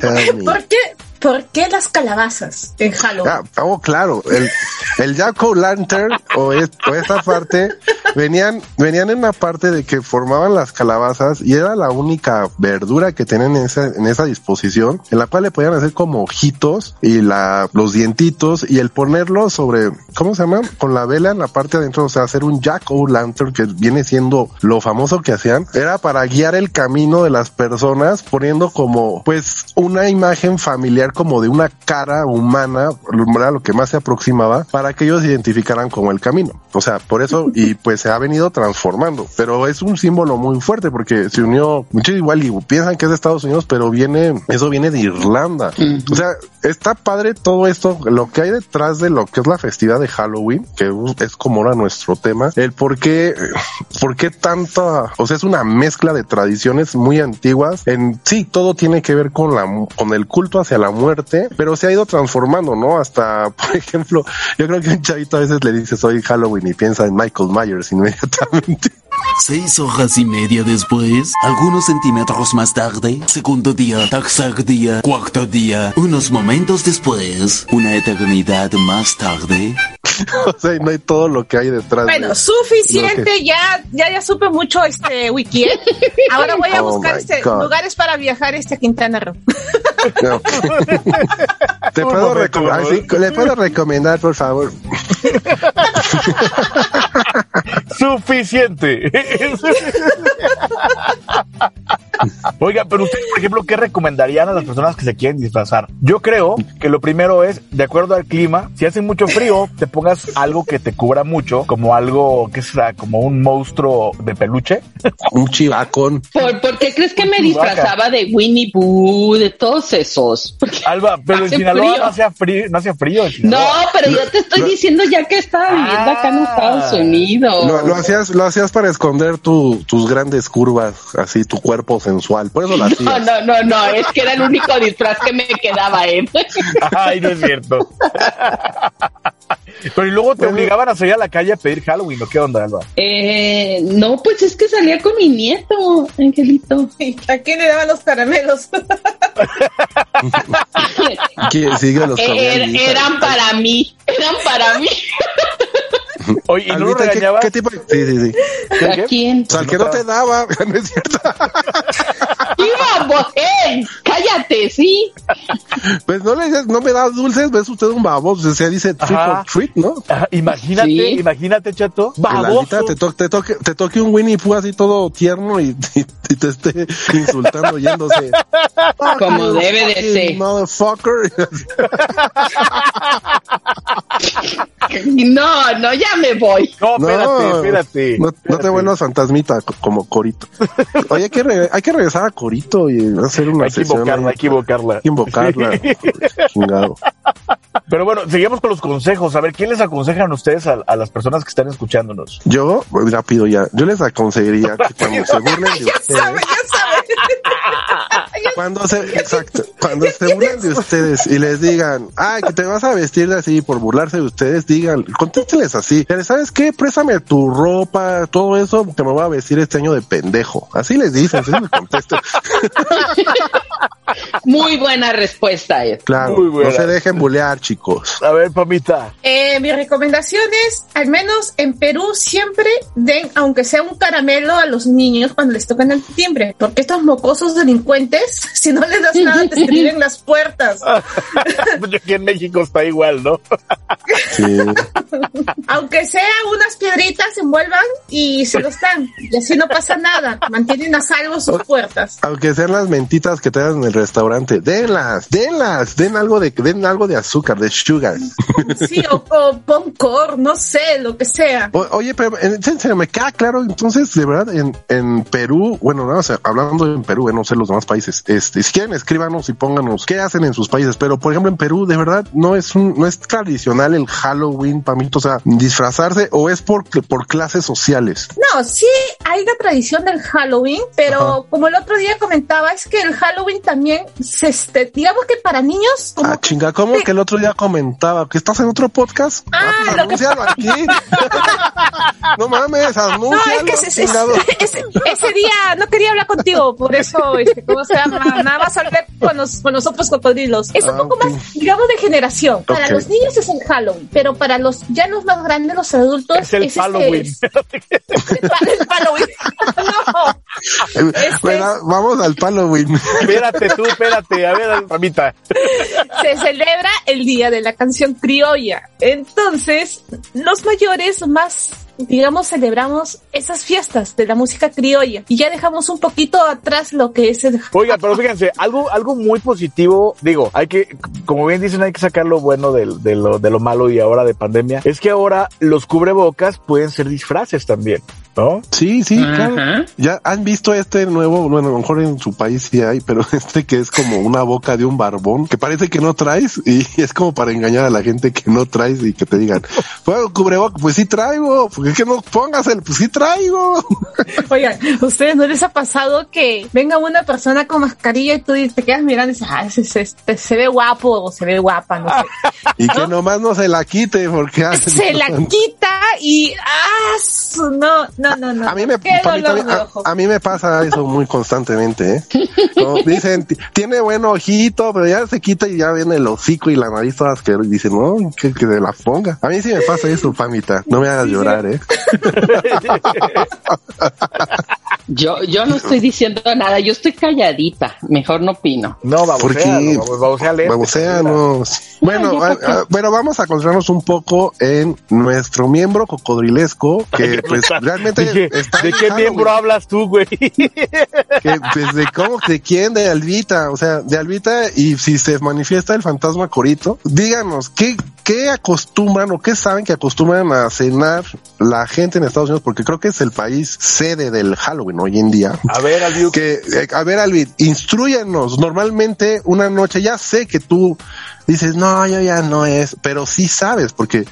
[SPEAKER 3] tell me.
[SPEAKER 2] ¿Por qué, ¿Por qué las calabazas en Halloween?
[SPEAKER 3] Ah, oh, claro, el, el Jack O'Lantern o, es- o esa parte venían, venían en una parte de que formaban las calabazas y era la única verdura que tenían en esa, en esa disposición, en la cual le podían hacer como ojitos y la, los dientitos y el ponerlos sobre, ¿cómo se llama? Con la vela en la parte de adentro, o sea, hacer un Jack O'Lantern que viene siendo lo famoso que hacían, era para guiar el camino de las personas poniendo como, pues, una imagen familiar como de una cara humana, era lo que más se aproximaba, para que ellos identificaran como el camino. O sea, por eso, y pues se ha venido transformando, pero es un símbolo muy fuerte porque se unió, muchos igual y piensan que es de Estados Unidos, pero viene, eso viene de Irlanda. O sea, está padre todo esto, lo que hay detrás de lo que es la festividad de Halloween, que es como ahora nuestro tema, el por qué, por qué tanta, o sea, es una mezcla de tradiciones muy antiguas. En sí, todo tiene que ver con la, con el culto hacia la muerte, pero se ha ido transformando, ¿no? Hasta, por ejemplo, yo creo que un chavito a veces le dice soy Halloween y piensa en Michael Myers inmediatamente.
[SPEAKER 7] Seis horas y media después, algunos centímetros más tarde, segundo día, tercer día, cuarto día, unos momentos después, una eternidad más tarde.
[SPEAKER 3] o sea, y no hay todo lo que hay detrás.
[SPEAKER 2] Bueno,
[SPEAKER 3] de-
[SPEAKER 2] suficiente,
[SPEAKER 3] que-
[SPEAKER 2] ya, ya, ya supe mucho este wiki. ¿eh? Ahora voy a
[SPEAKER 3] Oh
[SPEAKER 2] buscar este lugares para viajar este a Quintana Roo.
[SPEAKER 3] No. Te puedo
[SPEAKER 1] momento, favor.
[SPEAKER 3] le puedo recomendar, por favor.
[SPEAKER 1] Suficiente. Oiga, pero ustedes, por ejemplo, ¿qué recomendarían a las personas que se quieren disfrazar? Yo creo que lo primero es, de acuerdo al clima, si hace mucho frío, te pongas algo que te cubra mucho, como algo que sea como un monstruo de peluche.
[SPEAKER 3] Un chivacón.
[SPEAKER 6] ¿Por, por qué crees que me disfrazaba de Winnie Pooh, de todos esos? Porque-
[SPEAKER 1] Alba, pero en Sinaloa
[SPEAKER 6] frío.
[SPEAKER 1] no hacía frío, no hacía frío. en
[SPEAKER 6] No, pero yo te estoy diciendo ya que estaba viviendo acá en
[SPEAKER 1] Ah.
[SPEAKER 6] Estados Unidos.
[SPEAKER 3] Lo, lo hacías, lo hacías para esconder tu- tus grandes curvas, así tu cuerpo sensual. por eso la
[SPEAKER 6] No,
[SPEAKER 3] hacías.
[SPEAKER 6] no, no, no, es que era el único disfraz que me quedaba, ¿eh?
[SPEAKER 1] Ay, no es cierto. Pero y luego te obligaban a salir a la calle a pedir Halloween, ¿o qué onda, Alba?
[SPEAKER 6] Eh, no, pues es que salía con mi nieto, Angelito.
[SPEAKER 2] ¿Y ¿A quién le daban los caramelos?
[SPEAKER 3] Que sigue los
[SPEAKER 6] Eh, er-
[SPEAKER 3] caballos.
[SPEAKER 6] eran para mí, eran para mí.
[SPEAKER 1] Oye, ¿y no lo
[SPEAKER 3] Albita, ¿qué- tipo de- Sí, sí, sí.
[SPEAKER 1] ¿Qué,
[SPEAKER 6] ¿A
[SPEAKER 1] qué?
[SPEAKER 6] quién?
[SPEAKER 3] O sea, el que no te daba, no es cierto.
[SPEAKER 6] Iba, eh, cállate, sí.
[SPEAKER 3] Pues no le dices, no me da dulces, ves usted un baboso, o sea, dice trick or treat, ¿no?
[SPEAKER 1] Ajá, imagínate,
[SPEAKER 6] Sí.
[SPEAKER 1] imagínate, chato. Baboso.
[SPEAKER 3] Te, to- te toque, te toque un Winnie Pooh así todo tierno y, y- y te esté insultando yéndose.
[SPEAKER 6] Como debe de ser.
[SPEAKER 3] Motherfucker.
[SPEAKER 6] No, no, ya me voy.
[SPEAKER 1] No, espérate, espérate.
[SPEAKER 3] No, no te vuelvas fantasmita co- como Corito. Oye, hay que, re- hay que regresar a Corito y hacer una
[SPEAKER 1] Hay que
[SPEAKER 3] sesión.
[SPEAKER 1] invocarla, hay que invocarla.
[SPEAKER 3] Hay que invocarla. Chingado.
[SPEAKER 1] Pero bueno, seguimos con los consejos. A ver, ¿quién les aconsejan ustedes a, a las personas que están escuchándonos?
[SPEAKER 3] Yo, rápido ya, yo les aconsejaría que cuando se burlen de
[SPEAKER 2] ya sabe,
[SPEAKER 3] ustedes,
[SPEAKER 2] ya sabe.
[SPEAKER 3] Cuando se, exacto, cuando se burlen de ustedes y les digan, ay, que te vas a vestir de así por burlarse de ustedes, digan, contésteles así, pero ¿sabes qué? Préstame tu ropa, todo eso, que me voy a vestir este año de pendejo. Así les dicen, así les contesto.
[SPEAKER 6] Muy buena respuesta, Ed.
[SPEAKER 3] Claro,
[SPEAKER 1] Muy buena.
[SPEAKER 3] no se dejen bulear, chicos.
[SPEAKER 1] A ver, Pamita.
[SPEAKER 2] Eh, mi recomendación es, al menos en Perú, siempre den, aunque sea un caramelo a los niños cuando les tocan el timbre, porque estos mocosos delincuentes, si no les das nada, te escriben las puertas.
[SPEAKER 1] Yo aquí en México está igual, ¿no?
[SPEAKER 3] Sí.
[SPEAKER 2] Aunque sea unas piedritas, se envuelvan y se los dan. Y así no pasa nada. Mantienen a salvo sus puertas.
[SPEAKER 3] Aunque sean las mentitas que te dan en el restaurante, denlas, denlas, den algo de, den algo de azúcar, de sugar.
[SPEAKER 2] Sí, o, o poncor, no sé, lo que sea.
[SPEAKER 3] O- oye, pero en en serio, me queda claro, entonces, de verdad, en, en Perú, bueno, no, o sea, hablando en Perú, eh, no sé los demás países, este, si quieren escríbanos y pónganos qué hacen en sus países, pero por ejemplo en Perú, de verdad, no es un, no es tradicional el Halloween, Pamito, o sea, disfrazarse o es por, por clases sociales.
[SPEAKER 2] No, sí hay la tradición del Halloween, pero como el otro día comentaba, es que el Halloween también, se este, digamos que para niños, como
[SPEAKER 3] Ah, chinga, ¿cómo que el otro día comentaba que estás en otro podcast?
[SPEAKER 2] Ah,
[SPEAKER 3] pues
[SPEAKER 2] lo que-
[SPEAKER 3] aquí. no mames,
[SPEAKER 2] No,
[SPEAKER 3] anúncialo.
[SPEAKER 2] es que ese, ese-
[SPEAKER 3] chingado.
[SPEAKER 2] ese- ese día no quería hablar contigo, por eso, este, ¿cómo se llama? Nada más hablé con, los, con los otros cocodrilos. Es un
[SPEAKER 3] Ah,
[SPEAKER 2] poco más, digamos, de generación. Para
[SPEAKER 3] Ok.
[SPEAKER 2] los niños es el Halloween, pero para los ya los más grandes, los adultos,
[SPEAKER 1] Es el
[SPEAKER 2] este-
[SPEAKER 1] Halloween.
[SPEAKER 2] el pa- el Halloween. no,
[SPEAKER 3] Eh,
[SPEAKER 2] Este
[SPEAKER 3] bueno, vamos al Halloween.
[SPEAKER 1] espérate tú, espérate. A ver, Pamita.
[SPEAKER 2] se celebra el Día de la Canción Criolla. Entonces, los mayores más, digamos, celebramos esas fiestas de la música criolla y ya dejamos un poquito atrás lo que es el...
[SPEAKER 1] Oiga, pero fíjense, algo, algo muy positivo, digo, hay que, como bien dicen, hay que sacar lo bueno de, lo, de lo malo y ahora de pandemia, es que ahora los cubrebocas pueden ser disfraces también, ¿no?
[SPEAKER 3] Sí, sí, claro. Ya han visto este nuevo, bueno, a lo mejor en su país sí hay, pero este que es como una boca de un barbón, que parece que no traes y es como para engañar a la gente que no traes y que te digan, pues cubrebocas, pues sí traigo, porque es que no pongas el, pues sí traigo.
[SPEAKER 2] Oigan, ¿ustedes no les ha pasado que venga una persona con mascarilla y tú te quedas mirando y dices, ah, este se ve guapo o se ve guapa, no sé.
[SPEAKER 3] Y que nomás no se la quite porque
[SPEAKER 2] Se la quita y, ah, no, no, no, no.
[SPEAKER 3] A mí me, pa' mí también- a- mí me pasa eso muy constantemente, ¿eh? Dicen, "Ti- tiene buen ojito, pero ya se quita y ya viene el hocico y la nariz todas que dicen, no, que, que se la ponga. A mí sí me pasa eso, Pamita. No me hagas llorar, ¿eh?
[SPEAKER 6] Yo, yo no estoy diciendo nada, yo estoy calladita, mejor no opino.
[SPEAKER 1] No, vamos
[SPEAKER 3] ¿Por qué?
[SPEAKER 1] vamos, vamos a leer.
[SPEAKER 3] Babuceanos. Bueno, ah, ah, bueno, vamos a concentrarnos un poco en nuestro miembro cocodrilesco, que pues realmente
[SPEAKER 1] Dije,
[SPEAKER 3] está
[SPEAKER 1] ¿De qué miembro hablas tú, güey?
[SPEAKER 3] Que, pues, de cómo, de quién, de Albita, o sea, de Albita, y si se manifiesta el fantasma Corito, díganos, ¿qué, ¿qué acostumbran o qué saben que acostumbran a cenar la gente en Estados Unidos? Porque creo que es el país sede del Halloween hoy en día.
[SPEAKER 1] A ver, Albi,
[SPEAKER 3] Que, eh, a ver, Alvid, instruyenos. Normalmente una noche, ya sé que tú dices, no, yo ya no es, pero sí sabes, porque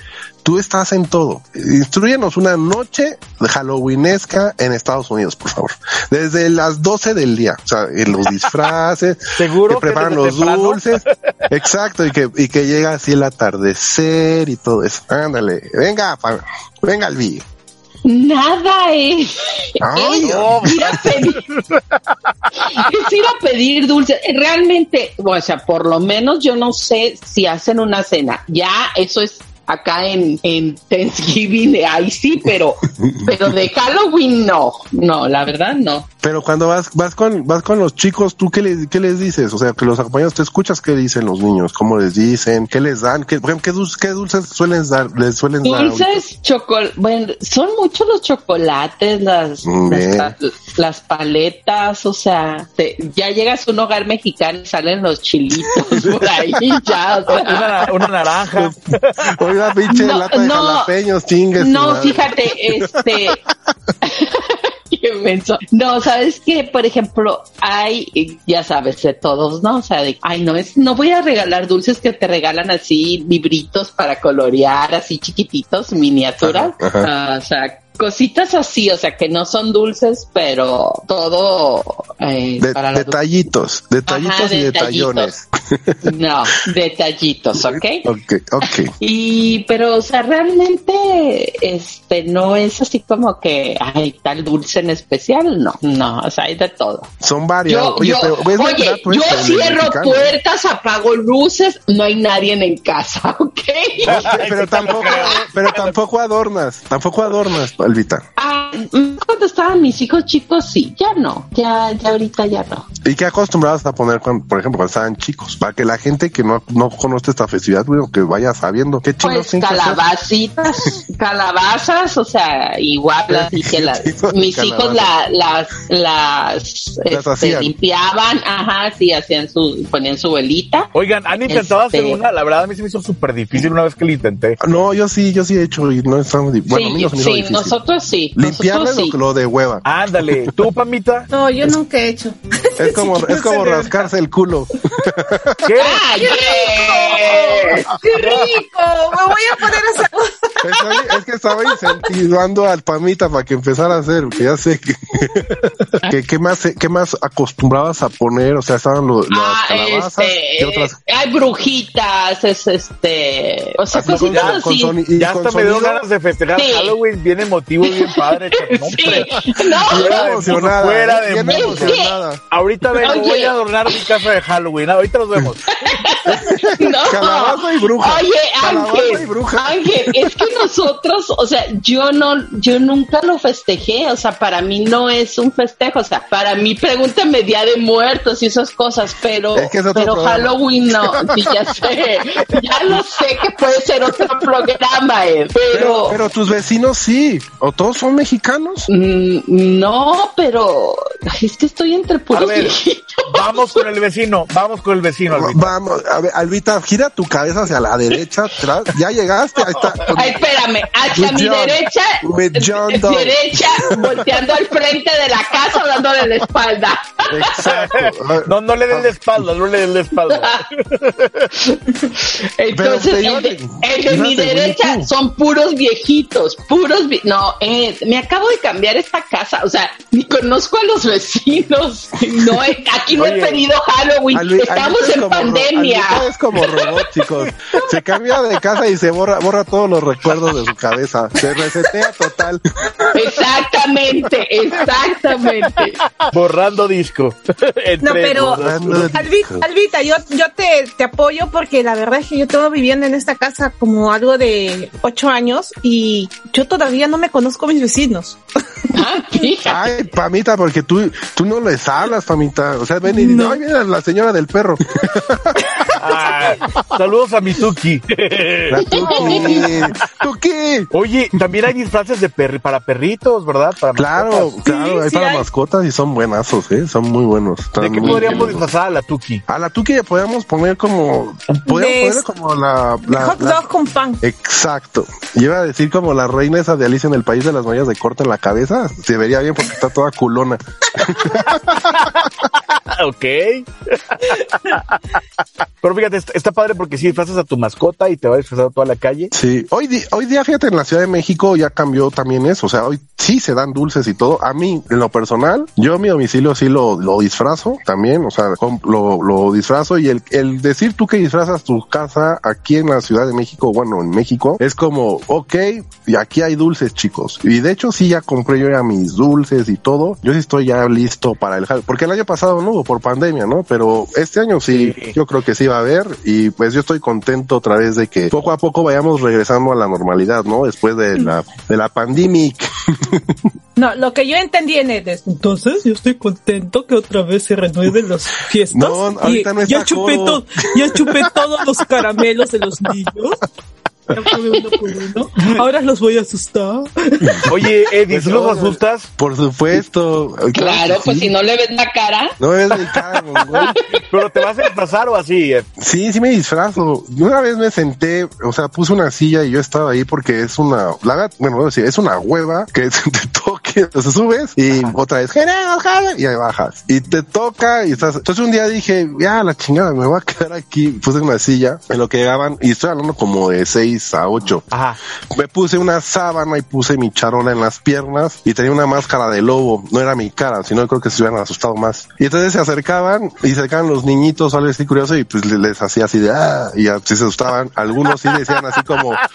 [SPEAKER 3] tú estás en todo. Instruyenos una noche de Halloweenesca en Estados Unidos, por favor. Desde las 12 del día, o sea, en los disfraces,
[SPEAKER 1] ¿Seguro
[SPEAKER 3] que preparan los
[SPEAKER 1] temprano?
[SPEAKER 3] dulces, exacto, y que, y que llega así el atardecer y todo eso. Ándale, venga, venga, Albi.
[SPEAKER 6] Nada es.
[SPEAKER 3] Ay,
[SPEAKER 6] es ir a pedir. es ir a pedir dulces. Realmente, o sea, por lo menos yo no sé si hacen una cena. Ya, eso es acá en, en Thanksgiving, ahí sí, pero, pero de Halloween no. No, la verdad no.
[SPEAKER 3] Pero cuando vas, vas con, vas con los chicos, ¿tú qué les, qué les dices? O sea, que los acompañados, ¿te escuchas qué dicen los niños? ¿Cómo les dicen? ¿Qué les dan? ¿Qué, por ejemplo, qué, dulces, qué dulces suelen dar, les suelen dar?
[SPEAKER 6] Dulces, chocolate, bueno, son muchos los chocolates, las,
[SPEAKER 3] Mm,
[SPEAKER 6] las, paletas, o sea, te- ya llegas a un hogar mexicano y salen los chilitos por ahí, ya, o sea.
[SPEAKER 1] una, una naranja.
[SPEAKER 3] Pinche
[SPEAKER 6] No,
[SPEAKER 3] lata de
[SPEAKER 6] no,
[SPEAKER 3] jalapeños, chingues. tu
[SPEAKER 6] No,
[SPEAKER 3] madre.
[SPEAKER 6] fíjate, este. Qué menso. No, sabes que, por ejemplo, hay, ya sabes, de todos, ¿no? O sea, de, ay, no es, no voy a regalar dulces que te regalan así, libritos para colorear, así chiquititos, miniaturas.
[SPEAKER 3] Ajá, ajá.
[SPEAKER 6] Ah, o sea, cositas así, o sea, que no son dulces, pero todo eh,
[SPEAKER 3] De-
[SPEAKER 6] para los
[SPEAKER 3] detallitos, detallitos
[SPEAKER 6] Ajá,
[SPEAKER 3] y
[SPEAKER 6] detallitos.
[SPEAKER 3] detallones.
[SPEAKER 6] No, detallitos, ¿ok?
[SPEAKER 3] Ok, ok.
[SPEAKER 6] Y, pero, o sea, realmente, este, no es así como que hay tal dulce en especial, no, no, o sea, hay de todo.
[SPEAKER 3] Son varios.
[SPEAKER 6] Yo,
[SPEAKER 3] oye,
[SPEAKER 6] yo,
[SPEAKER 3] pero
[SPEAKER 6] oye,
[SPEAKER 3] verdad, tú
[SPEAKER 6] yo
[SPEAKER 3] el
[SPEAKER 6] cierro
[SPEAKER 3] mexicano.
[SPEAKER 6] puertas, apago luces, no hay nadie en casa, ¿ok?
[SPEAKER 3] Pero tampoco, pero tampoco adornas, tampoco adornas, Alvita.
[SPEAKER 6] Ah, mm, cuando estaban mis hijos chicos, sí, ya no, ya, ya ahorita ya no.
[SPEAKER 3] ¿Y qué acostumbrabas a poner, cuando, por ejemplo, cuando estaban chicos? Para que la gente que no, no conoce esta festividad, bueno, que vaya sabiendo qué chinos
[SPEAKER 6] Pues calabacitas, calabazas, o sea, igual así que las, mis hijos la, las, las, este, limpiaban, ajá, sí, hacían su, ponían su velita.
[SPEAKER 1] Oigan, ¿han intentado
[SPEAKER 6] Este-
[SPEAKER 1] hacer una? La verdad, a mí se me hizo súper difícil una vez que lo intenté.
[SPEAKER 3] No, yo sí, yo sí he hecho y no estamos, di- bueno, a mí
[SPEAKER 6] sí,
[SPEAKER 3] no se me hizo
[SPEAKER 6] sí,
[SPEAKER 3] difícil.
[SPEAKER 6] Nosotros sí.
[SPEAKER 3] Limpiarle
[SPEAKER 6] nosotros sí.
[SPEAKER 3] lo, lo de hueva.
[SPEAKER 1] Ándale, ¿tú, Pamita?
[SPEAKER 2] No, yo nunca he hecho.
[SPEAKER 3] Es como,
[SPEAKER 2] siquiera
[SPEAKER 3] es como rascarse el culo.
[SPEAKER 1] ¿Qué?
[SPEAKER 6] ¡Ay, eh!
[SPEAKER 2] ¡Qué rico! Me voy a poner a.
[SPEAKER 3] Estoy- es que estaba incentivando al Pamita para que empezara a hacer, porque ya sé que, que qué más, qué más acostumbrabas a poner, o sea, estaban lo- las
[SPEAKER 6] Ah,
[SPEAKER 3] calabazas
[SPEAKER 6] este,
[SPEAKER 3] y otras.
[SPEAKER 6] hay brujitas, es este, o sea,
[SPEAKER 3] Así con-
[SPEAKER 6] cositas
[SPEAKER 3] con
[SPEAKER 6] así.
[SPEAKER 3] soni- y
[SPEAKER 1] Ya
[SPEAKER 3] con
[SPEAKER 1] hasta me dio
[SPEAKER 3] sonido.
[SPEAKER 1] ganas de festejar
[SPEAKER 6] Sí.
[SPEAKER 1] Halloween, bien emotivo, bien padre. No,
[SPEAKER 6] Sí, no,
[SPEAKER 1] Fuera de
[SPEAKER 3] emocionada,
[SPEAKER 1] fuera de
[SPEAKER 3] bien
[SPEAKER 1] mundo.
[SPEAKER 3] emocionada.
[SPEAKER 1] Ahorita vengo,
[SPEAKER 6] Oye.
[SPEAKER 1] voy a adornar mi casa de Halloween. Ahorita nos vemos.
[SPEAKER 6] No.
[SPEAKER 3] Calabaza y bruja.
[SPEAKER 6] Oye, Ángel,
[SPEAKER 3] bruja.
[SPEAKER 6] Ángel, es que nosotros, o sea, yo no, yo nunca lo festejé, o sea, para mí no es un festejo, o sea, para mí pregúntame Día de Muertos y esas cosas, pero,
[SPEAKER 3] Es que es otro
[SPEAKER 6] pero
[SPEAKER 3] programa.
[SPEAKER 6] Halloween no, sí, ya sé, ya lo sé que puede ser otro programa, eh,
[SPEAKER 3] Pero,
[SPEAKER 6] pero,
[SPEAKER 3] pero tus vecinos sí, o todos son mexicanos.
[SPEAKER 6] mm, no, pero es que estoy entre
[SPEAKER 1] A
[SPEAKER 6] puros
[SPEAKER 1] ver, vamos con el vecino, vamos con el vecino, Alvita.
[SPEAKER 3] Vamos, a ver, Albita, gira tu cabeza hacia la derecha, atrás. Ya llegaste, ahí está.
[SPEAKER 6] Ay, espérame, hacia mi
[SPEAKER 3] John.
[SPEAKER 6] derecha,
[SPEAKER 3] With John Doe.
[SPEAKER 6] derecha, volteando al frente de la casa, dándole la espalda.
[SPEAKER 3] Exacto.
[SPEAKER 1] No, no le den la espalda, no le den la espalda.
[SPEAKER 6] Entonces, el de, el mi derecha son puros viejitos, puros vi- no, eh, me acabo de cambiar esta casa, o sea, ni conozco a los vecinos, no, he- aquí no he
[SPEAKER 1] Oye,
[SPEAKER 6] pedido Halloween, estamos
[SPEAKER 3] es
[SPEAKER 6] en
[SPEAKER 3] como
[SPEAKER 6] pandemia.
[SPEAKER 3] Es como robot, chicos. Se cambia de casa y se borra, borra todos los recuerdos de su cabeza. Se resetea total.
[SPEAKER 6] Exactamente, exactamente.
[SPEAKER 1] Borrando disco.
[SPEAKER 2] No, pero Albita, Albita, yo, yo te, te apoyo porque la verdad es que yo tengo viviendo en esta casa como algo de ocho años y yo todavía no me conozco a mis vecinos.
[SPEAKER 6] Ah.
[SPEAKER 3] Ay, Pamita, porque tú, tú no les hablas, Pamita. O sea, ven y dicen,
[SPEAKER 2] No.
[SPEAKER 3] ay, mira la señora del perro.
[SPEAKER 1] Ah, saludos a mi Tuki.
[SPEAKER 3] La Tuki. Tuki.
[SPEAKER 1] Oye, también hay disfraces de perri para perritos, ¿verdad? Para
[SPEAKER 3] Claro,
[SPEAKER 1] mascotas.
[SPEAKER 3] claro, hay
[SPEAKER 2] sí
[SPEAKER 3] para
[SPEAKER 2] hay.
[SPEAKER 3] mascotas y son buenazos, ¿eh? Son muy buenos.
[SPEAKER 1] ¿De qué podríamos disfrazar a la Tuki?
[SPEAKER 3] A la Tuki le podemos poner como, podemos
[SPEAKER 2] De-
[SPEAKER 3] ponerle como la,
[SPEAKER 2] hot
[SPEAKER 3] la-
[SPEAKER 2] dog con pan.
[SPEAKER 3] Exacto. Y iba a decir como la reina esa de Alicia en el País de las Mayas de corte en la cabeza. Se vería bien porque está toda culona.
[SPEAKER 1] ok. Pero fíjate, está, padre porque si disfrazas a tu mascota y te va a disfrazar a toda la calle.
[SPEAKER 3] Sí, hoy, di- hoy día, fíjate, en la Ciudad de México ya cambió también eso. O sea, hoy sí se dan dulces y todo. A mí, en lo personal, yo mi domicilio sí lo, lo disfrazo también. O sea, lo, lo disfrazo y el, el decir tú que disfrazas tu casa aquí en la Ciudad de México, bueno, en México, es como, ok, y aquí hay dulces, chicos. Y de hecho, sí ya compré yo ya mis dulces y todo. Yo sí estoy ya listo para el Halloween. Porque el año pasado no hubo por pandemia, ¿no? Pero este año sí,
[SPEAKER 1] Sí.
[SPEAKER 3] yo creo que sí va haber. Y pues yo estoy contento otra vez de que poco a poco vayamos regresando a la normalidad, ¿no? Después de la, de la pandemia.
[SPEAKER 2] No, lo que yo entendí en él es, entonces yo estoy contento que otra vez se renueven las fiestas.
[SPEAKER 3] No, ahorita
[SPEAKER 2] y
[SPEAKER 3] no está
[SPEAKER 2] ya chupé,
[SPEAKER 3] jodo.
[SPEAKER 2] to- ya chupé todos los caramelos de los niños. Ya probé uno por uno. Ahora los voy a asustar.
[SPEAKER 1] Oye, Eddie,
[SPEAKER 3] Pues
[SPEAKER 1] ¿sí los
[SPEAKER 3] no,
[SPEAKER 1] asustas?
[SPEAKER 3] Por supuesto.
[SPEAKER 6] Claro, pues
[SPEAKER 3] sí.
[SPEAKER 6] si no le ves la cara.
[SPEAKER 3] No ves mi cara.
[SPEAKER 1] ¿Pero te vas a disfrazar o así? eh?
[SPEAKER 3] Sí, sí me disfrazo. Y Una vez me senté, o sea, puse una silla y yo estaba ahí porque es una, la bueno, voy a decir, es una hueva que te toque, o sea, subes y otra vez, y ahí bajas. Y te toca y estás. Entonces un día dije, ya, la chingada, me voy a quedar aquí. Puse una silla en lo que llegaban, y estoy hablando como de seis a ocho.
[SPEAKER 1] Ajá.
[SPEAKER 3] Me puse una sábana y puse mi charola en las piernas y tenía una máscara de lobo. No era mi cara, sino creo que se hubieran asustado más. Y entonces se acercaban y se acercaban los niñitos algo así curioso y pues le- les hacía así de ah, y así se asustaban. Algunos sí decían así como mamá.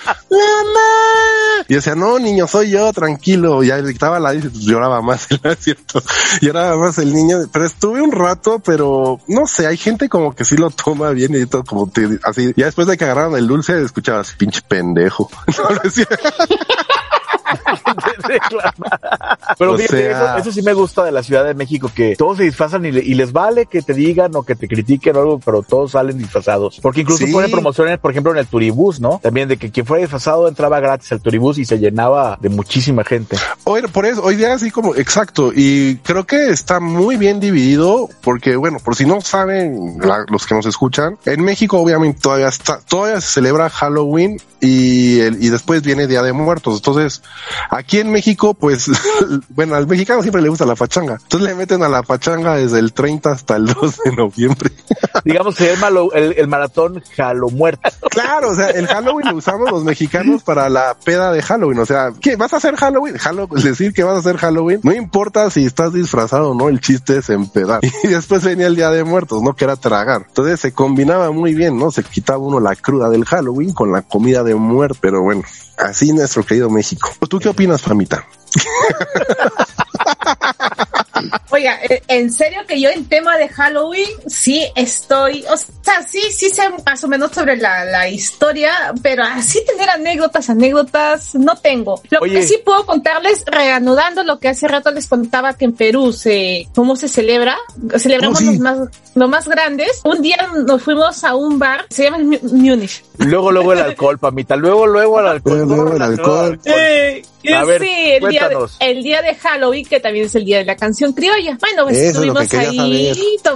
[SPEAKER 3] Y decía, no, niño, soy yo, tranquilo. Y ya le quitaba la y pues, lloraba más, ¿no es cierto? Lloraba más el niño. Pero estuve un rato, pero no sé, hay gente como que sí lo toma bien y todo como te, así. Ya después de que agarraron el dulce, escuchabas, pinche pendejo.
[SPEAKER 1] Pero
[SPEAKER 3] O
[SPEAKER 1] fíjate,
[SPEAKER 3] sea-
[SPEAKER 1] eso, eso sí me gusta de la Ciudad de México, que todos se disfrazan y, le- y les vale que te digan o que te critiquen o algo, pero todos salen disfrazados. Porque incluso
[SPEAKER 3] Sí.
[SPEAKER 1] ponen promociones, por ejemplo, en el turibús, ¿no? También de que quien fuera disfrazado entraba gratis al turibús y se llenaba de muchísima gente.
[SPEAKER 3] Hoy, por eso, hoy día así como, exacto, y creo que está muy bien dividido, porque bueno, por si no saben la- los que nos escuchan, en México obviamente todavía está, todavía se celebra Halloween y el, y después viene Día de Muertos. Entonces, aquí en México, pues, bueno, al mexicano siempre le gusta la pachanga. Entonces le meten a la pachanga desde el 30 hasta el 2 de noviembre.
[SPEAKER 1] Digamos, se llama lo- el, el maratón Jalo Muerto.
[SPEAKER 3] Claro, o sea, el Halloween lo usamos los mexicanos para la peda de Halloween. O sea, ¿qué? ¿Vas a hacer Halloween? Hallow- decir que vas a hacer Halloween, no importa si estás disfrazado o no, el chiste es empedar. Y después venía el Día de Muertos, ¿no? Que era tragar. Entonces se combinaba muy bien, ¿no? Se quitaba uno la cruda del Halloween con la comida de muerte. Pero bueno, así nuestro querido México. ¿Tú qué opinas, Famita?
[SPEAKER 2] Oiga, eh, en serio que yo en tema de Halloween sí estoy, o sea, sí, sí sé más o menos sobre la, la historia, pero así tener anécdotas, anécdotas, no tengo. Lo
[SPEAKER 1] Oye.
[SPEAKER 2] que sí puedo contarles, reanudando lo que hace rato les contaba que en Perú se, cómo se celebra, celebramos
[SPEAKER 3] Oh, sí.
[SPEAKER 2] los más, los más grandes. Un día nos fuimos a un bar, se llama el Mu- Múnich.
[SPEAKER 1] Luego, luego el alcohol, Pamita. Luego, luego el alcohol.
[SPEAKER 3] Luego, luego el alcohol.
[SPEAKER 2] Eh,
[SPEAKER 1] A ver,
[SPEAKER 2] sí, el día, de,
[SPEAKER 1] cuéntanos.
[SPEAKER 2] el día de Halloween, que también es el día de la canción criolla. Bueno, pues
[SPEAKER 3] Eso que
[SPEAKER 2] estuvimos
[SPEAKER 3] quería
[SPEAKER 2] ahí,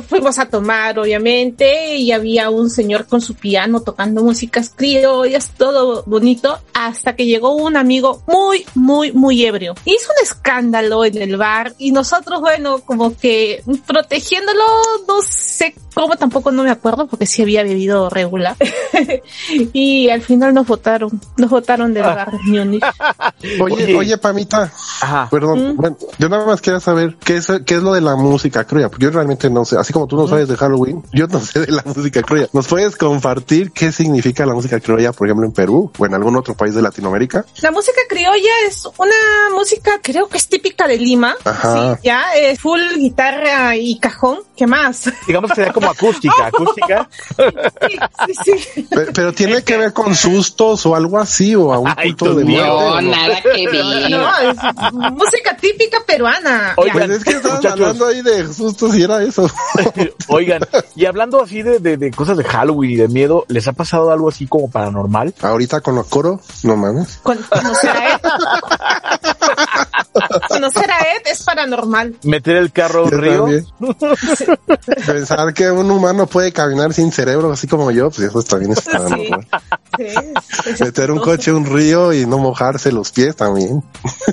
[SPEAKER 2] fuimos a tomar, obviamente, y había un señor con su piano tocando músicas criollas, todo bonito, hasta que llegó un amigo muy, muy, muy ebrio. Hizo un escándalo en el bar y nosotros, bueno, como que protegiéndolo, no sé cómo, tampoco no me acuerdo, porque sí había bebido regular. y al final nos votaron, nos votaron de Múnich.
[SPEAKER 3] Oye,
[SPEAKER 1] Oye.
[SPEAKER 3] oye, Pamita.
[SPEAKER 1] Ajá.
[SPEAKER 3] Perdón,
[SPEAKER 2] Mm.
[SPEAKER 3] bueno, yo nada más quería saber qué es, qué es lo de la música criolla, porque yo realmente no sé, así como tú no sabes de Halloween, yo no sé de la música criolla. ¿Nos puedes compartir qué significa la música criolla, por ejemplo, en Perú o en algún otro país de Latinoamérica?
[SPEAKER 2] La música criolla es una música, creo que es típica de Lima.
[SPEAKER 3] Ajá.
[SPEAKER 2] Sí, ya es full guitarra y cajón. ¿Qué más?
[SPEAKER 1] Digamos que sería como acústica, acústica.
[SPEAKER 2] Sí, sí, sí.
[SPEAKER 3] Pero, pero tiene que ver con sustos o algo así, o a un
[SPEAKER 1] Ay,
[SPEAKER 3] culto de muerte.
[SPEAKER 6] No, nada que ver.
[SPEAKER 2] No, es música típica peruana.
[SPEAKER 1] Oigan,
[SPEAKER 3] Pues es que estaban hablando ahí de sustos y era eso.
[SPEAKER 1] Oigan, y hablando así de, de, de cosas de Halloween y de miedo, ¿les ha pasado algo así como paranormal?
[SPEAKER 3] Ahorita con los coros, no mames.
[SPEAKER 2] Con-. Conocer a Ed es paranormal.
[SPEAKER 1] ¿Meter el carro a un río?
[SPEAKER 3] Pensar que un humano puede caminar sin cerebro, así como yo, pues eso también es paranormal.
[SPEAKER 2] Sí,
[SPEAKER 3] Meter un coche a un río y no mojarse los pies también.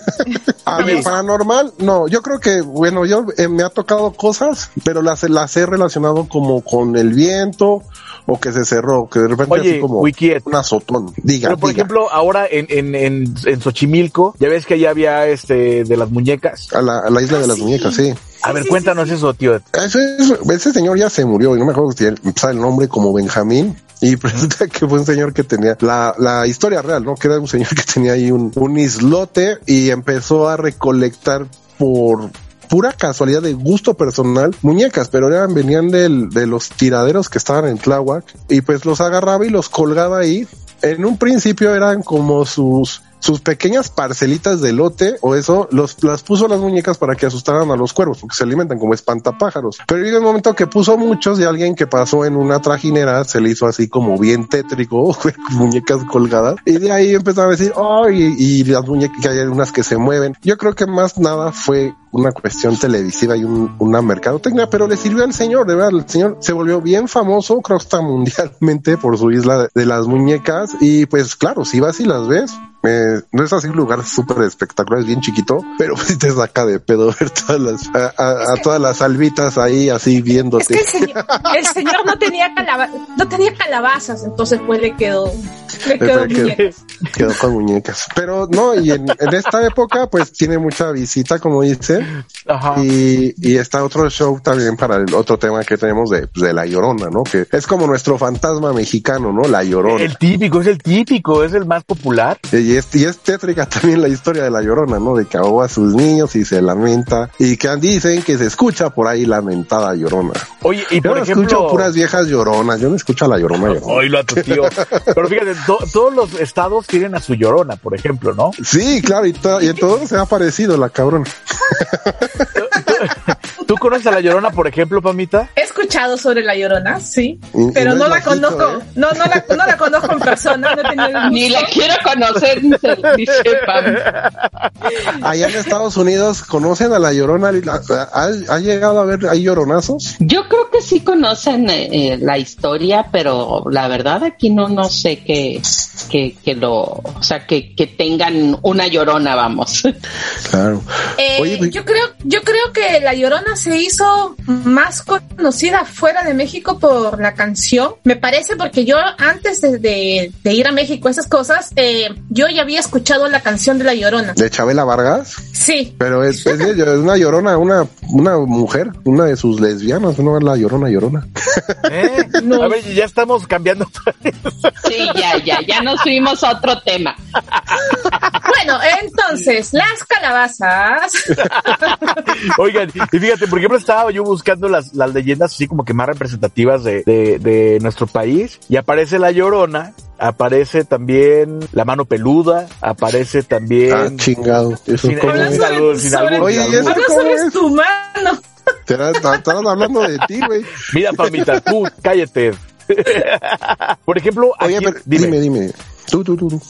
[SPEAKER 3] A ver, paranormal, no, yo creo que, bueno, yo eh, me ha tocado cosas, pero las, las he relacionado como con el viento o que se cerró, que de repente
[SPEAKER 1] Oye,
[SPEAKER 3] así como
[SPEAKER 1] Wikiet.
[SPEAKER 3] un azotón. Diga,
[SPEAKER 1] Pero por
[SPEAKER 3] diga.
[SPEAKER 1] ejemplo, ahora en, en, en, en Xochimilco, ya ves que allá había este de las muñecas.
[SPEAKER 3] a la, a la isla de las
[SPEAKER 2] sí.
[SPEAKER 3] muñecas, sí.
[SPEAKER 1] A ver, cuéntanos eso, tío.
[SPEAKER 3] Ese, es- ese señor ya se murió y no me acuerdo si empezaba el nombre como Benjamín. Y resulta que fue un señor que tenía la, la historia real, ¿no? Que era un señor que tenía ahí un, un islote y empezó a recolectar por pura casualidad de gusto personal muñecas, pero eran, venían del, de los tiraderos que estaban en Tláhuac y pues los agarraba y los colgaba ahí. En un principio eran como sus sus pequeñas parcelitas de lote o eso los las puso las muñecas para que asustaran a los cuervos porque se alimentan como espantapájaros. Pero llegó un momento que puso muchos y alguien que pasó en una trajinera se le hizo así como bien tétrico muñecas colgadas. Y de ahí empezaron a decir oh y, las muñecas que hay unas que se mueven. Yo creo que más nada fue una cuestión televisiva y un, una mercadotecnia, pero le sirvió al señor, de verdad, el señor se volvió bien famoso, creo que mundialmente por su isla de, de las muñecas. Y pues claro, si vas y las ves, eh, no es así un lugar súper espectacular, es bien chiquito, pero pues te saca de pedo ver todas las, a, a- a todas las albitas ahí así viéndote.
[SPEAKER 2] Es que el señor, el señor no tenía calaba- no tenía calabazas, entonces pues le quedó, le quedó
[SPEAKER 3] Quedó-
[SPEAKER 2] muñeca.
[SPEAKER 3] Quedó con muñecas. Pero no, y en, en esta época pues tiene mucha visita, como dice,
[SPEAKER 1] Ajá.
[SPEAKER 3] y, y está otro show también para el otro tema que tenemos de, pues, de La Llorona, ¿no? Que es como nuestro fantasma mexicano, ¿no? La Llorona.
[SPEAKER 1] El típico, es el típico, es el más popular.
[SPEAKER 3] Y es, y es tétrica también la historia de la llorona, ¿no? De que ahoga a sus niños y se lamenta. Y que dicen que se escucha por ahí lamentada llorona.
[SPEAKER 1] Oye, y
[SPEAKER 3] Yo
[SPEAKER 1] por
[SPEAKER 3] no
[SPEAKER 1] ejemplo.
[SPEAKER 3] escucho puras viejas lloronas, yo no escucho a la llorona llorona.
[SPEAKER 1] Oílo a tu tío. Pero fíjate, to- todos los estados tienen a su llorona, por ejemplo, ¿no?
[SPEAKER 3] Sí, claro, y, to- y en todo se ha parecido la cabrona.
[SPEAKER 1] ¿Tú conoces a la llorona, por ejemplo, Pamita?
[SPEAKER 2] He escuchado sobre la llorona, sí,
[SPEAKER 3] Y- y
[SPEAKER 2] pero
[SPEAKER 3] no
[SPEAKER 2] la
[SPEAKER 3] bajito,
[SPEAKER 2] conozco,
[SPEAKER 3] ¿eh?
[SPEAKER 2] no, no la, no la conozco en persona, no he tenido el
[SPEAKER 6] Ni la quiero conocer, dice, dice Pam.
[SPEAKER 3] Allá en Estados Unidos conocen a la llorona. ¿Ha, ha llegado a ver ahí lloronazos?
[SPEAKER 6] Yo creo que sí conocen eh, eh, la historia, pero la verdad aquí no, no sé que, que, que lo, o sea, que, que tengan una llorona, vamos.
[SPEAKER 3] Claro.
[SPEAKER 2] Eh,
[SPEAKER 3] Oye, pues-
[SPEAKER 2] yo creo, yo creo que la Llorona se hizo más conocida fuera de México por la canción. Me parece porque yo antes de, de- de ir a México, esas cosas, eh, yo ya había escuchado la canción de la Llorona.
[SPEAKER 3] de Chabela Vargas,
[SPEAKER 2] Sí,
[SPEAKER 3] pero es, es de- es una llorona, una, una mujer, una de sus lesbianas, no es la llorona llorona.
[SPEAKER 1] ¿Eh?
[SPEAKER 2] No.
[SPEAKER 1] A ver, ya estamos cambiando.
[SPEAKER 6] Sí, ya, ya, ya nos fuimos a otro tema.
[SPEAKER 2] Bueno, entonces, las calabazas.
[SPEAKER 1] Oigan, y fíjate, por ejemplo, estaba yo buscando las, las leyendas así como que más representativas de, de, de nuestro país y aparece la llorona, aparece también la mano peluda, aparece
[SPEAKER 3] Ah,
[SPEAKER 1] también...
[SPEAKER 3] chingado. Eso
[SPEAKER 1] Sin- sin
[SPEAKER 3] es?
[SPEAKER 1] sin albur,
[SPEAKER 3] Oye,
[SPEAKER 1] sin
[SPEAKER 3] ¿y eso cómo es?
[SPEAKER 2] tu mano.
[SPEAKER 3] Te Estaban hablando de ti, güey.
[SPEAKER 1] Mira, Pamita, tú cállate. por ejemplo, aquí,
[SPEAKER 3] Oye, pero
[SPEAKER 1] dime,
[SPEAKER 3] dime, dime. Tú, tú, tú. tú.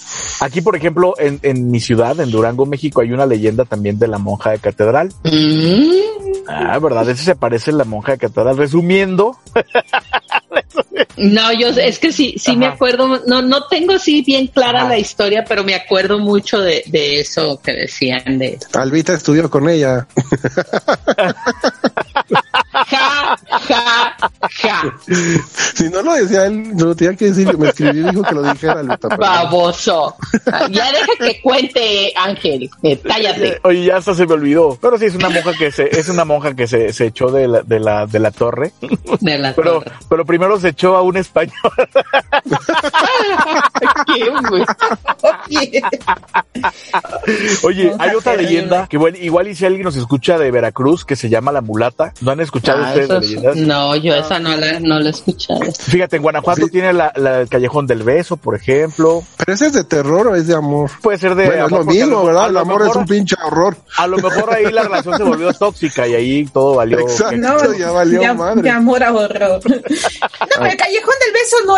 [SPEAKER 1] aquí, por ejemplo, en, en mi ciudad, en Durango, México, hay una leyenda también de la monja de catedral.
[SPEAKER 6] Mm,
[SPEAKER 1] Ah, ¿verdad? Ese se parece a la monja de catedral. Resumiendo,
[SPEAKER 6] No, yo es que sí, sí me acuerdo, no, no tengo así bien clara
[SPEAKER 1] Ajá.
[SPEAKER 6] la historia, pero me acuerdo mucho de, de eso que decían de
[SPEAKER 3] Albita estudió con ella.
[SPEAKER 6] ja, ja, ja,
[SPEAKER 3] Si no lo decía él, no lo tenía que decir. Me escribió y dijo que lo dijera, pero-
[SPEAKER 6] baboso. Ya deja que cuente, Ángel, eh, cállate.
[SPEAKER 1] Oye, ya hasta se me olvidó. Pero sí es una monja que se, es una monja que se, se echó de la, de la, de la torre.
[SPEAKER 6] De la
[SPEAKER 1] Pero,
[SPEAKER 6] torre.
[SPEAKER 1] pero primero se echó a un español.
[SPEAKER 6] Qué güey.
[SPEAKER 2] Oye,
[SPEAKER 1] hay otra leyenda que bueno, igual y si alguien nos escucha de Veracruz que se llama la mulata. ¿No han escuchado
[SPEAKER 6] Ah,
[SPEAKER 1] ustedes de
[SPEAKER 6] eso es-
[SPEAKER 1] leyendas?
[SPEAKER 6] no, yo esa no la, no, lo he escuchado.
[SPEAKER 1] Fíjate, en Guanajuato
[SPEAKER 3] Sí.
[SPEAKER 1] tiene la, la- el Callejón del Beso, por ejemplo.
[SPEAKER 3] Pero ese es de terror o es de amor.
[SPEAKER 1] Puede ser de
[SPEAKER 3] Bueno, es
[SPEAKER 1] amor,
[SPEAKER 3] lo
[SPEAKER 1] porque a
[SPEAKER 3] mismo,
[SPEAKER 1] lo-
[SPEAKER 3] ¿verdad? El
[SPEAKER 1] lo
[SPEAKER 3] amor es un pinche horror.
[SPEAKER 1] A lo mejor ahí la relación se volvió tóxica y ahí todo valió.
[SPEAKER 3] Exacto.
[SPEAKER 2] No,
[SPEAKER 3] ya valió
[SPEAKER 2] de,
[SPEAKER 3] madre.
[SPEAKER 2] de amor a horror. No, pero el callejón del beso no es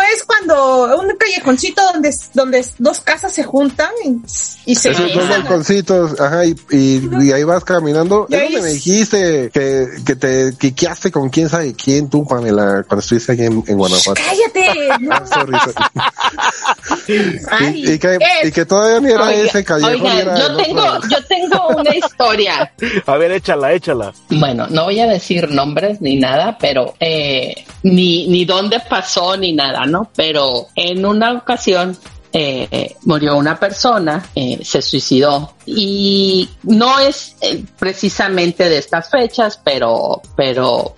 [SPEAKER 2] un callejoncito donde, donde dos casas se juntan y, y se
[SPEAKER 3] Esos dos balconcitos, ajá, y, y, y ahí vas caminando.
[SPEAKER 2] Y
[SPEAKER 3] Es
[SPEAKER 2] ahí
[SPEAKER 3] donde me dijiste que, que te quiqueaste con quién sabe quién tú, Pamela, cuando estuviste aquí en, en Guanajuato.
[SPEAKER 2] ¡Cállate! No.
[SPEAKER 3] Ah, sorry, sorry.
[SPEAKER 2] Ay,
[SPEAKER 3] y, y que, y que todavía ni era
[SPEAKER 6] Oiga-
[SPEAKER 3] ese callejón.
[SPEAKER 6] yo tengo, yo tengo una historia.
[SPEAKER 1] A ver, échala, échala.
[SPEAKER 6] Bueno, no voy a decir nombres ni nada, pero eh, ni, ni dónde pasó ni nada, ¿no? Pero en una ocasión eh, murió una persona, eh, se suicidó y no es eh, precisamente de estas fechas, pero, pero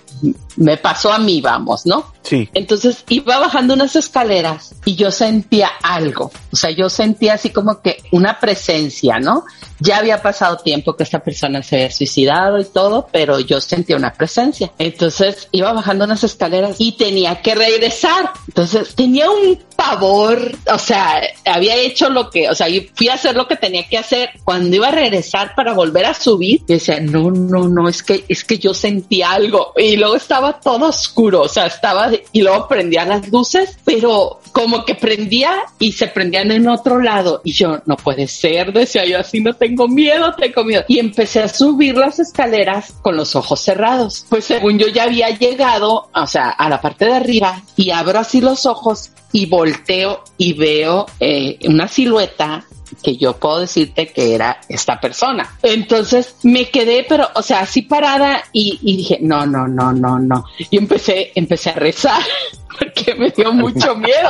[SPEAKER 6] me pasó a mí, vamos, ¿no?
[SPEAKER 1] Sí.
[SPEAKER 6] Entonces iba bajando unas escaleras y yo sentía algo, o sea, yo sentía así como que una presencia, ¿no? Ya había pasado tiempo que esta persona se había suicidado y todo, pero yo sentía una presencia. Entonces iba bajando unas escaleras y tenía que regresar. Entonces tenía un pavor, o sea, había hecho lo que, o sea, yo fui a hacer lo que tenía que hacer. Cuando iba a regresar para volver a subir, yo decía, no, no, no, es que, es que yo sentí algo. Y luego estaba todo oscuro, o sea, estaba, y luego prendía las luces, pero como que prendía y se prendían en otro lado. Y yo, no puede ser, decía yo, así no tengo miedo, tengo miedo. Y empecé a subir las escaleras con los ojos cerrados. Pues según yo ya había llegado, o sea, a la parte de arriba y abro así los ojos y volteo y veo eh, una silueta que yo puedo decirte que era esta persona. Entonces me quedé, pero, o sea, así parada y, y dije, no, no, no, no, no. Y empecé, empecé a rezar porque me dio mucho miedo.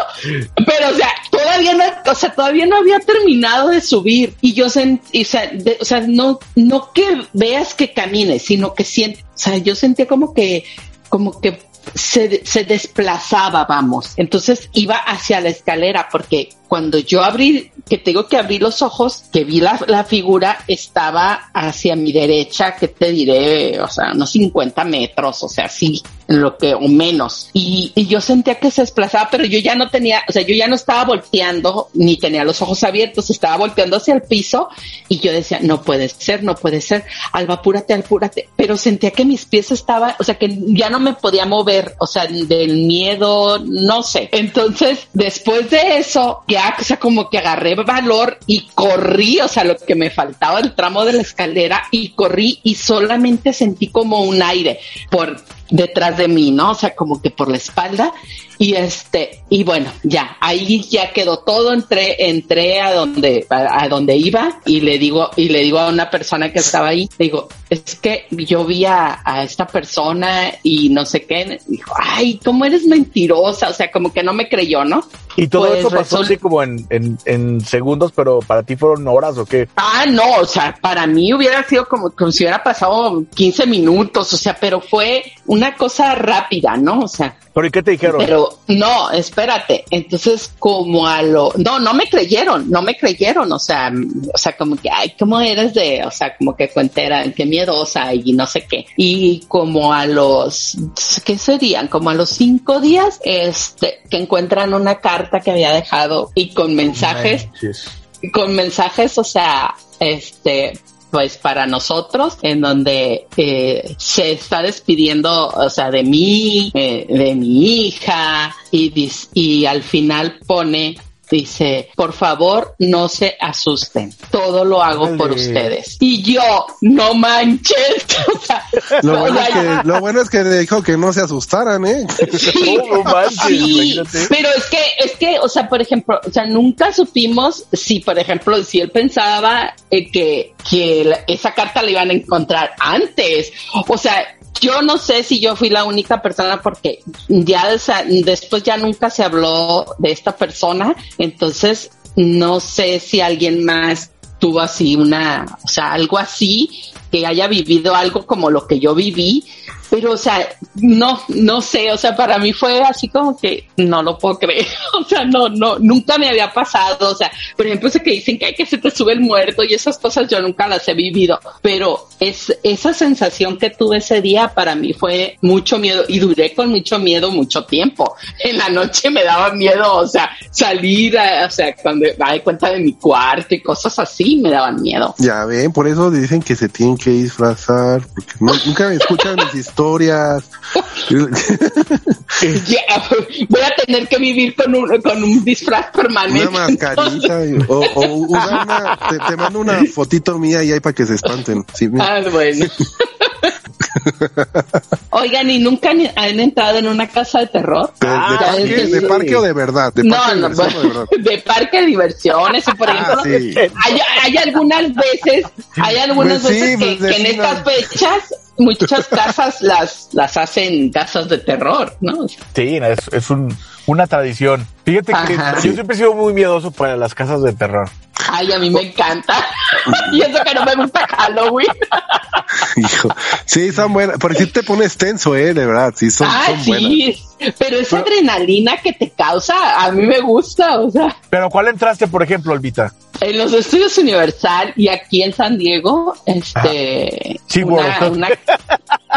[SPEAKER 6] Pero, o sea, todavía no, o sea, todavía no había terminado de subir y yo sentí, o sea, de- o sea, no, no que veas que camine, sino que siento, o sea, yo sentía como que, como que se, se desplazaba, vamos. Entonces iba hacia la escalera porque cuando yo abrí, que tengo que abrir los ojos, que vi la, la figura, estaba hacia mi derecha, que te diré, o sea, unos 50 metros, o sea, sí, lo que, o menos. Y, y yo sentía que se desplazaba, pero yo ya no tenía, o sea, yo ya no estaba volteando, ni tenía los ojos abiertos, estaba volteando hacia el piso y yo decía, no puede ser, no puede ser, Alba, apúrate, apúrate. Pero sentía que mis pies estaban, o sea, que ya no me podía mover, o sea, del miedo, no sé. Entonces, después de eso, ya, o sea, como que agarré valor y corrí, o sea, lo que me faltaba el tramo de la escalera y corrí y solamente sentí como un aire por detrás de mí, ¿no? O sea, como que por la espalda y este, y bueno, ya, ahí ya quedó todo, entré, entré a donde, a, a donde iba y le digo, y le digo a una persona que estaba ahí, le digo, es que yo vi a, a esta persona y no sé qué, dijo, ay, cómo eres mentirosa, o sea, como que no me creyó, ¿no?
[SPEAKER 1] Y todo
[SPEAKER 6] Pues
[SPEAKER 1] eso pasó así como en, en, en segundos, pero para ti fueron horas o qué?
[SPEAKER 6] Ah, no, o sea, para mí hubiera sido como, como si hubiera pasado 15 minutos, o sea, pero fue una cosa rápida, ¿no? O sea,
[SPEAKER 1] ¿Pero y qué te dijeron?
[SPEAKER 6] pero no, espérate. Entonces, como a lo, no, no me creyeron, no me creyeron, o sea, o sea, como que, ay, ¿cómo eres de, o sea, como que cuentera, qué miedosa y no sé qué. Y como a los, ¿qué serían? Como a los cinco días, este, que encuentran una carta que había dejado y con mensajes
[SPEAKER 1] Manches.
[SPEAKER 6] con mensajes, o sea, este, pues para nosotros, en donde eh, se está despidiendo, o sea, de mí, eh, de mi hija, y, y al final pone, dice, por favor, no se asusten, todo lo hago por ustedes. Y yo, no manches, o sea,
[SPEAKER 3] Lo bueno, es que, lo bueno es que dijo que no se asustaran, ¿eh?
[SPEAKER 6] Sí,
[SPEAKER 1] No, no manches,
[SPEAKER 6] sí,
[SPEAKER 1] imagínate.
[SPEAKER 6] pero es que, es que, o sea, por ejemplo, o sea, nunca supimos si, por ejemplo, si él pensaba eh, que, que la- esa carta la iban a encontrar antes. O sea, yo no sé si yo fui la única persona porque ya después ya nunca se habló de esta persona, entonces no sé si alguien más tuvo así una, o sea, algo así, que haya vivido algo como lo que yo viví, pero o sea, no, no sé, o sea, para mí fue así como que no lo puedo creer, o sea, no, no, nunca me había pasado, o sea, por ejemplo, eso que dicen que hay que se te sube el muerto y esas cosas yo nunca las he vivido, pero es esa sensación que tuve ese día para mí fue mucho miedo y duré con mucho miedo mucho tiempo. En la noche me daba miedo, o sea, salir, a- o sea, cuando me daba cuenta de mi cuarto y cosas así me daban miedo.
[SPEAKER 3] Ya ven, por eso dicen que se tienen que disfrazar, porque no- nunca me escuchan mis historias.
[SPEAKER 6] Ya, voy a tener que vivir con un, con un disfraz permanente.
[SPEAKER 3] Una mascarita o, o una, te, te mando una fotito mía y ahí para que se espanten. Sí.
[SPEAKER 6] Ah, bueno. Oigan, ¿y nunca han, entrado en una casa de terror?
[SPEAKER 3] ¿De, de
[SPEAKER 6] Ah,
[SPEAKER 3] parque, ¿De parque o de verdad? ¿De
[SPEAKER 6] No,
[SPEAKER 3] parque
[SPEAKER 6] no,
[SPEAKER 3] de diversión o de verdad?
[SPEAKER 6] de parque de diversiones, y por
[SPEAKER 3] Ah,
[SPEAKER 6] ejemplo,
[SPEAKER 3] sí.
[SPEAKER 6] hay, hay algunas veces, hay algunas
[SPEAKER 3] Pues sí,
[SPEAKER 6] veces que,
[SPEAKER 3] pues,
[SPEAKER 6] que en estas fechas muchas casas las, las hacen casas de terror, ¿no?
[SPEAKER 1] Sí, es, es un, una tradición. Fíjate que
[SPEAKER 6] Ajá.
[SPEAKER 1] yo siempre he sido muy miedoso para las casas de terror.
[SPEAKER 6] Ay, a mí me encanta. y eso que no me gusta Halloween.
[SPEAKER 3] Hijo. Sí, son buenas. Porque sí te pones tenso, eh, de verdad. Sí, son,
[SPEAKER 6] Ah,
[SPEAKER 3] son buenas.
[SPEAKER 6] sí, pero esa adrenalina que te causa, a mí me gusta, o sea.
[SPEAKER 1] Pero ¿cuál entraste, por ejemplo, Albita?
[SPEAKER 6] En los estudios Universal y aquí en San Diego, este,
[SPEAKER 1] Sí,
[SPEAKER 6] una,
[SPEAKER 1] bueno.
[SPEAKER 6] una-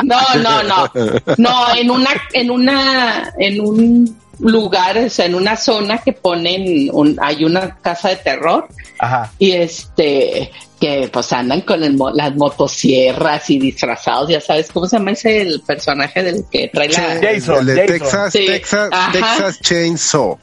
[SPEAKER 6] no, no, no, no, en una, en una, en un lugar, o sea, en una zona que ponen, un, hay una casa de terror
[SPEAKER 1] Ajá.
[SPEAKER 6] y este, que pues andan con el mo- las motosierras y disfrazados, ya sabes, ¿cómo se llama ese el personaje del que trae la,
[SPEAKER 1] Jason,
[SPEAKER 3] El de
[SPEAKER 1] Jason.
[SPEAKER 3] Texas,
[SPEAKER 6] Sí,
[SPEAKER 3] Texas,
[SPEAKER 6] ajá.
[SPEAKER 3] Texas Chainsaw.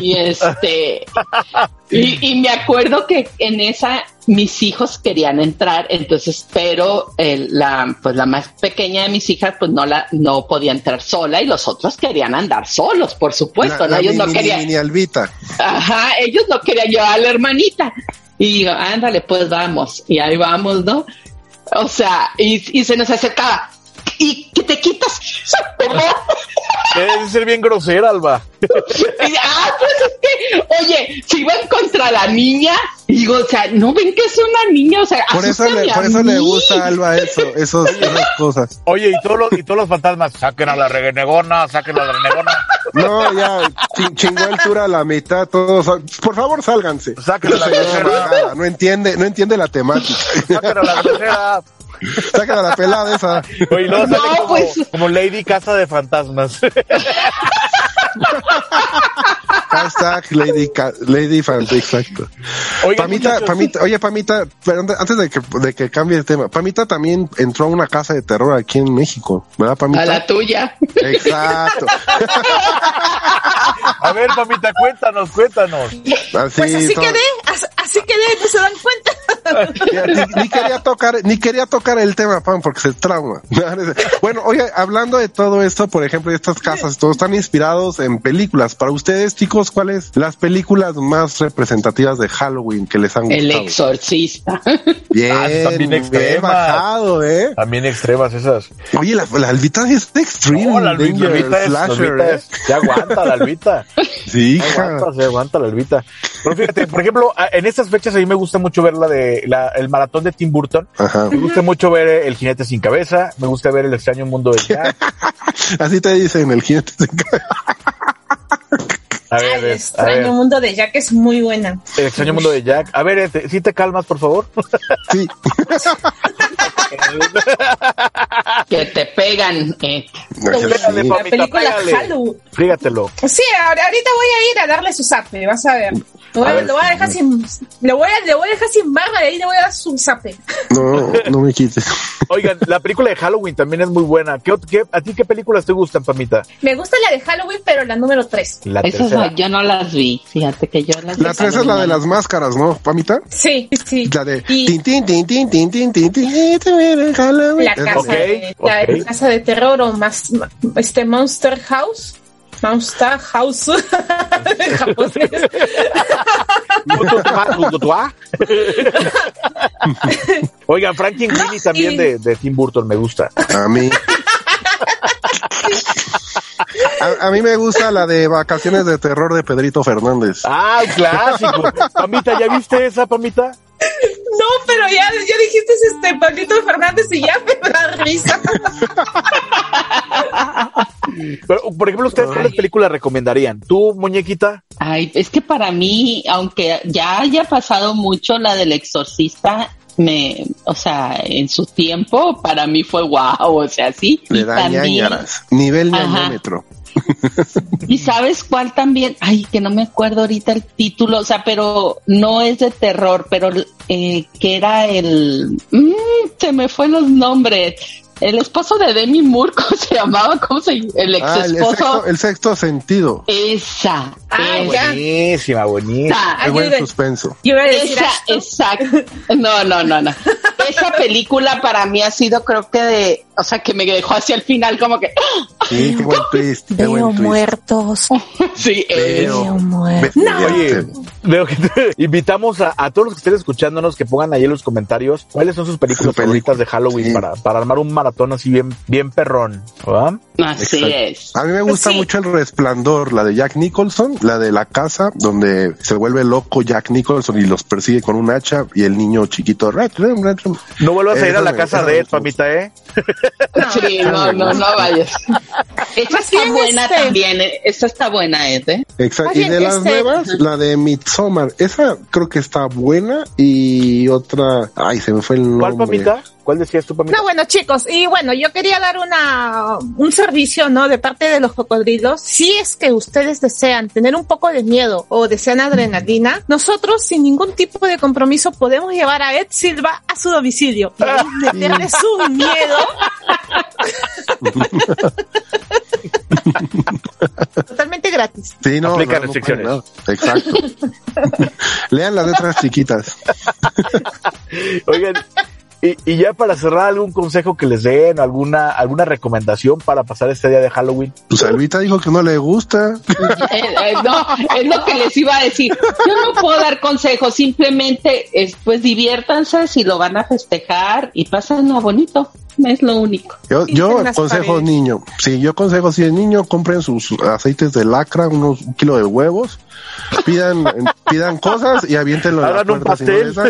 [SPEAKER 6] Y este, y, y me acuerdo que en esa mis hijos querían entrar, entonces, pero el- la, pues la más pequeña de mis hijas, pues no la, no podía entrar sola y los otros querían andar solos, por supuesto,
[SPEAKER 3] La-
[SPEAKER 6] ¿no?
[SPEAKER 3] la
[SPEAKER 6] Ellos no querían,
[SPEAKER 3] mini albita.
[SPEAKER 6] ajá, ellos no querían llevar a la hermanita. Y digo, ándale, pues vamos, y ahí vamos, ¿no? O sea, y, y se nos acercaba, ¿y que te quitas?
[SPEAKER 1] Debe ser bien grosera, Alba.
[SPEAKER 6] Y, ah, pues es que, oye, si iban contra la niña, digo, o sea, no ven que es una niña, o sea,
[SPEAKER 3] Por eso, le, por eso le gusta a Alba eso, esos, esas cosas.
[SPEAKER 1] Oye, y todos los, y todos los fantasmas, saquen a la renegona, saquen a la renegona,
[SPEAKER 3] No, ya chin- chingó el tour a la mitad, todos. Por favor, sálganse.
[SPEAKER 1] saquen a la
[SPEAKER 3] Señora
[SPEAKER 1] grosera,
[SPEAKER 3] amargada, No entiende, no entiende la temática.
[SPEAKER 1] saquen a la grosera.
[SPEAKER 3] Sáquenla a la pelada esa.
[SPEAKER 1] Oye, luego
[SPEAKER 6] No,
[SPEAKER 1] sale como,
[SPEAKER 6] pues.
[SPEAKER 1] como Lady Casa de Fantasmas.
[SPEAKER 3] Hashtag Lady, Ca- Lady Fan, exacto. Pamita,
[SPEAKER 1] muchachos.
[SPEAKER 3] Pamita, oye, Pamita, pero antes- de que, de que cambie el tema, Pamita también entró a una casa de terror aquí en México, ¿verdad, Pamita?
[SPEAKER 6] A la tuya.
[SPEAKER 3] Exacto.
[SPEAKER 1] A ver, Pamita, cuéntanos, cuéntanos.
[SPEAKER 3] Así,
[SPEAKER 2] Pues así
[SPEAKER 3] todo-
[SPEAKER 2] quedé, as- así quedé, no se dan cuenta.
[SPEAKER 3] Ni, ni quería tocar, ni quería tocar el tema, Pam, porque se trauma. Bueno, oye, hablando de todo esto, por ejemplo, estas casas, todos están inspirados en películas. Para ustedes, chicos, ¿cuáles las películas más representativas de Halloween que les han gustado?
[SPEAKER 6] El exorcista.
[SPEAKER 3] Bien,
[SPEAKER 1] Ah, bien extremas.
[SPEAKER 3] bajado, ¿eh?
[SPEAKER 1] También extremas esas.
[SPEAKER 3] Oye, la, la albita es de extreme,
[SPEAKER 1] No, la albita, la es, la
[SPEAKER 3] slasher,
[SPEAKER 1] albita
[SPEAKER 3] ¿eh?
[SPEAKER 1] es- se aguanta la albita.
[SPEAKER 3] Sí,
[SPEAKER 1] Se
[SPEAKER 3] hija.
[SPEAKER 1] aguanta, se aguanta la albita. Pero fíjate, por ejemplo, en estas fechas a mí me gusta mucho ver la de la, el maratón de Tim Burton.
[SPEAKER 3] Ajá.
[SPEAKER 1] Me gusta mucho ver eh, El jinete sin cabeza. Me gusta ver El extraño mundo de Jack.
[SPEAKER 3] Así te dicen el jinete. sin cabeza.
[SPEAKER 1] A ver,
[SPEAKER 2] El
[SPEAKER 1] eh,
[SPEAKER 2] extraño
[SPEAKER 1] ver,
[SPEAKER 2] mundo de Jack es muy buena.
[SPEAKER 1] El extraño mundo de Jack. A ver, eh, te- ¿sí te calmas, por favor?
[SPEAKER 3] Sí.
[SPEAKER 6] que te pegan. Eh.
[SPEAKER 1] Pégale,
[SPEAKER 3] Sí.
[SPEAKER 2] La película. Halloween.
[SPEAKER 1] Frígatelo.
[SPEAKER 2] Sí, ahora- ahorita voy a ir a darle su zape, vas a ver. Lo voy
[SPEAKER 1] a
[SPEAKER 2] dejar sin. Lo voy a, le voy a dejar sin barra y ahí le voy a dar su zape.
[SPEAKER 3] No, no me quites.
[SPEAKER 1] Oigan, la película de Halloween también es muy buena. ¿Qué, qué, a ti qué películas te gustan, Pamita?
[SPEAKER 2] Me gusta la de Halloween, pero la número 3.
[SPEAKER 1] La
[SPEAKER 6] Esas no, yo no las vi. Fíjate que yo las
[SPEAKER 3] La 3 es la de las máscaras, ¿no, Pamita?
[SPEAKER 2] Sí, sí.
[SPEAKER 3] La de.
[SPEAKER 2] La casa,
[SPEAKER 1] okay,
[SPEAKER 2] de, la casa de terror o más. Este Monster House. Monster House. en japonés.
[SPEAKER 1] Oigan, Frankenweenie también
[SPEAKER 2] y-
[SPEAKER 1] de, de Tim Burton me gusta.
[SPEAKER 3] A mí. A, a mí me gusta la de vacaciones de terror de Pedrito Fernández.
[SPEAKER 1] Ah, clásico. Pamita, ¿ya viste esa, Pamita?
[SPEAKER 2] No, pero ya, ya dijiste este Pablito Fernández y ya me da risa.
[SPEAKER 1] Pero, por ejemplo, ¿ustedes cuáles películas recomendarían? ¿Tú, muñequita?
[SPEAKER 6] Ay, es que para mí, aunque ya haya pasado mucho la del exorcista, me, o sea, en su tiempo, para mí fue guau, o sea, sí.
[SPEAKER 3] Le da
[SPEAKER 6] también,
[SPEAKER 3] ñañaras. Nivel
[SPEAKER 6] Ajá.
[SPEAKER 3] ñañómetro.
[SPEAKER 6] Y sabes cuál también, ay, que no me acuerdo ahorita el título, o sea, pero no es de terror, pero eh, que era el, mm, se me fue los nombres. El esposo de Demi Moore, ¿cómo se llamaba? ¿Cómo se El ex
[SPEAKER 3] Ah, el, sexto, el sexto sentido.
[SPEAKER 6] Esa.
[SPEAKER 2] Ah,
[SPEAKER 6] esa.
[SPEAKER 2] ya.
[SPEAKER 1] Buenísima, buenísima.
[SPEAKER 6] Esa.
[SPEAKER 3] El buen suspenso.
[SPEAKER 6] Esa, exacto. No, no, no, no. Esa película para mí ha sido, creo que de, o sea, que me dejó hacia el final como que,
[SPEAKER 3] Sí, qué buen twist. Qué
[SPEAKER 8] Veo
[SPEAKER 3] buen twist.
[SPEAKER 8] muertos.
[SPEAKER 6] sí.
[SPEAKER 3] Veo.
[SPEAKER 8] Veo muertos.
[SPEAKER 3] Ve-
[SPEAKER 1] Oye, veo que te- invitamos a, a todos los que estén escuchándonos que pongan ahí en los comentarios cuáles son sus películas
[SPEAKER 3] Su película.
[SPEAKER 1] favoritas de Halloween
[SPEAKER 3] Sí.
[SPEAKER 1] para, para armar un maratón así bien, bien perrón. ¿verdad?
[SPEAKER 6] Así
[SPEAKER 3] Exacto.
[SPEAKER 6] es.
[SPEAKER 3] A mí me gusta
[SPEAKER 2] Sí.
[SPEAKER 3] mucho el resplandor, la de Jack Nicholson, la de la casa donde se vuelve loco Jack Nicholson y los persigue con un hacha y el niño chiquito. rat, rat, rat, rat.
[SPEAKER 1] No vuelvas a ir a
[SPEAKER 3] Esa
[SPEAKER 1] la casa de Ed. Pamita, ¿eh?
[SPEAKER 6] Sí, no, no, no vayas. Esa
[SPEAKER 2] Más
[SPEAKER 6] está
[SPEAKER 2] bien,
[SPEAKER 6] buena
[SPEAKER 2] este-
[SPEAKER 6] también. eh. Esa está buena, Ed, ¿eh?
[SPEAKER 3] Exacto. Y de las
[SPEAKER 2] este-
[SPEAKER 3] nuevas, la de Midsommar, esa creo que está buena y otra, ay, se me fue el nombre.
[SPEAKER 1] ¿Cuál, Pamita? ¿Cuál decías tú, Pamita?
[SPEAKER 2] No, bueno, chicos, y bueno, yo quería dar una un servicio, ¿no? De parte de los cocodrilos. Si es que ustedes desean tener un poco de miedo o desean adrenalina, nosotros sin ningún tipo de compromiso podemos llevar a Ed Silva a su domicilio y meterle su miedo. Totalmente gratis.
[SPEAKER 3] Sí, no,
[SPEAKER 1] Aplica
[SPEAKER 3] no,
[SPEAKER 1] restricciones.
[SPEAKER 3] no. Exacto. Lean las letras chiquitas.
[SPEAKER 1] Oigan, y, y ya para cerrar, algún consejo que les den, alguna, alguna recomendación para pasar este día de Halloween.
[SPEAKER 3] Pues Alvita dijo que no le gusta.
[SPEAKER 6] Eh, eh, no, es lo que les iba a decir. Yo no puedo dar consejos, simplemente es, pues diviértanse si lo van a festejar y pásenlo bonito. Es lo único.
[SPEAKER 3] Yo, yo aconsejo
[SPEAKER 2] paredes.
[SPEAKER 3] niño. Sí, yo aconsejo si es niño, compren sus aceites de lacra, unos un kilo de huevos, pidan, pidan cosas y aviéntenlo
[SPEAKER 1] Hagan un
[SPEAKER 3] puerta si no.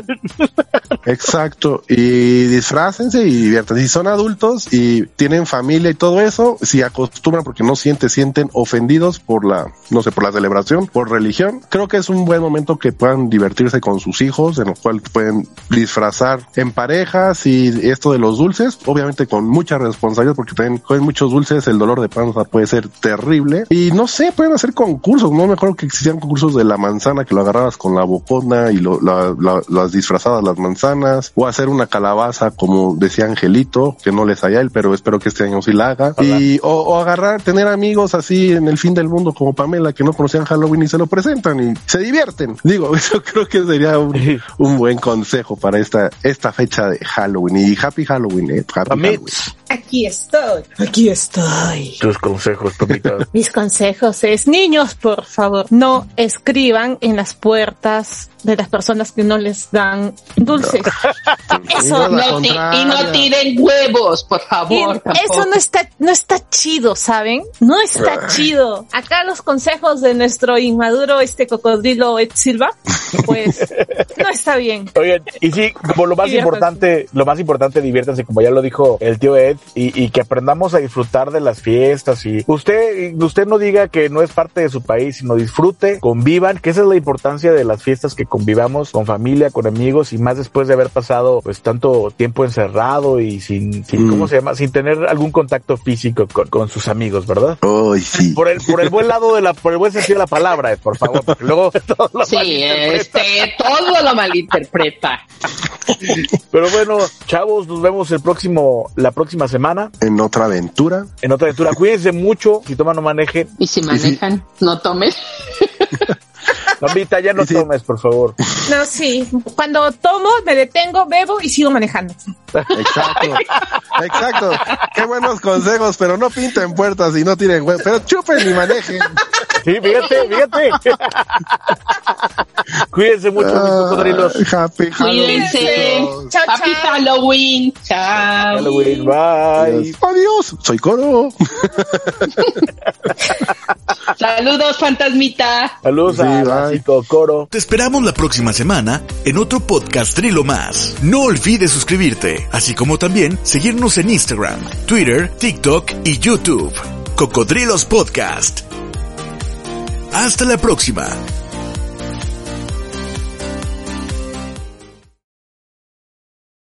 [SPEAKER 3] Exacto. Y disfrácense y diviértanse. Si son adultos y tienen familia y todo eso, si acostumbran porque no sienten, sienten ofendidos por la, no sé, por la celebración, por religión, creo que es un buen momento que puedan divertirse con sus hijos, en los cuales pueden disfrazar en parejas y esto de los dulces, obviamente con mucha responsabilidad porque también con muchos dulces el dolor de panza puede ser terrible. Y no sé, pueden hacer concursos, no me acuerdo que existían concursos de la manzana que lo agarrabas con la bocona y lo, la- la- las disfrazadas las manzanas, o hacer una calabaza como decía Angelito, que no les haya él, pero espero que este año sí la haga. Y, o, o agarrar, tener amigos así en el fin del mundo como Pamela que no conocían Halloween y se lo presentan y se divierten. Digo, eso creo que sería un, un buen consejo para esta, esta fecha de Halloween. Y Happy Halloween, eh. Happy
[SPEAKER 1] Pamit,
[SPEAKER 3] Halloween.
[SPEAKER 2] Aquí estoy. Aquí estoy.
[SPEAKER 1] tus consejos, Pamita.
[SPEAKER 2] Mis consejos es, niños, por favor, no escriban en las puertas de las personas que no les dan dulces. Eso,
[SPEAKER 6] No y no tiren huevos, por
[SPEAKER 2] Y
[SPEAKER 6] favor.
[SPEAKER 2] eso no está, no está chido, ¿saben? No está chido. Acá los consejos de nuestro inmaduro este cocodrilo Ed Silva, pues no está bien.
[SPEAKER 1] Oigan, y sí, como lo más importante, lo más importante, diviértanse, como ya lo dijo el tío Ed, y, y que aprendamos a disfrutar de las fiestas. Y usted, usted no diga que no es parte de su país, sino disfrute, convivan, que esa es la importancia de las fiestas que convivamos con familia, con amigos, y más después de haber pasado pues tanto tiempo encerrado y sin, sin
[SPEAKER 3] Mm.
[SPEAKER 1] ¿cómo se llama? Sin tener algún contacto físico con, con sus amigos, ¿verdad?
[SPEAKER 3] Ay, sí.
[SPEAKER 1] Por el, por el buen lado de la, por el buen sentido de la palabra, Ed, por favor, porque luego todo lo
[SPEAKER 6] Sí, este, todo lo malinterpreta.
[SPEAKER 1] Pero bueno, chavos, nos vemos el próximo, la próxima semana
[SPEAKER 3] En otra aventura.
[SPEAKER 1] en otra aventura. Cuídense mucho, si toman no manejen.
[SPEAKER 6] Y si manejan, no tomen.
[SPEAKER 1] Lambita, ya no
[SPEAKER 3] sí.
[SPEAKER 1] tomes, por favor.
[SPEAKER 2] No, sí. Cuando tomo, me detengo, bebo y sigo manejando.
[SPEAKER 3] Exacto. Exacto. Qué buenos consejos, pero no pinten puertas y no tiren huevos. Pero chupen y manejen.
[SPEAKER 1] Sí, fíjate, fíjate. Cuídense mucho, mis cocodrilos.
[SPEAKER 3] Ah, Happy Halloween.
[SPEAKER 6] Cuídense.
[SPEAKER 2] Chao,
[SPEAKER 6] Happy
[SPEAKER 2] chao.
[SPEAKER 6] Halloween. Chao.
[SPEAKER 1] Halloween, bye.
[SPEAKER 3] Adiós. Adiós. Soy Coro.
[SPEAKER 6] Saludos, fantasmita.
[SPEAKER 3] Saludos
[SPEAKER 10] Sí,
[SPEAKER 3] a Coro.
[SPEAKER 1] Te esperamos la próxima semana en otro podcast Trilo más. No olvides suscribirte, así como también seguirnos en Instagram, Twitter, TikTok y YouTube. Cocodrilos Podcast. Hasta la próxima.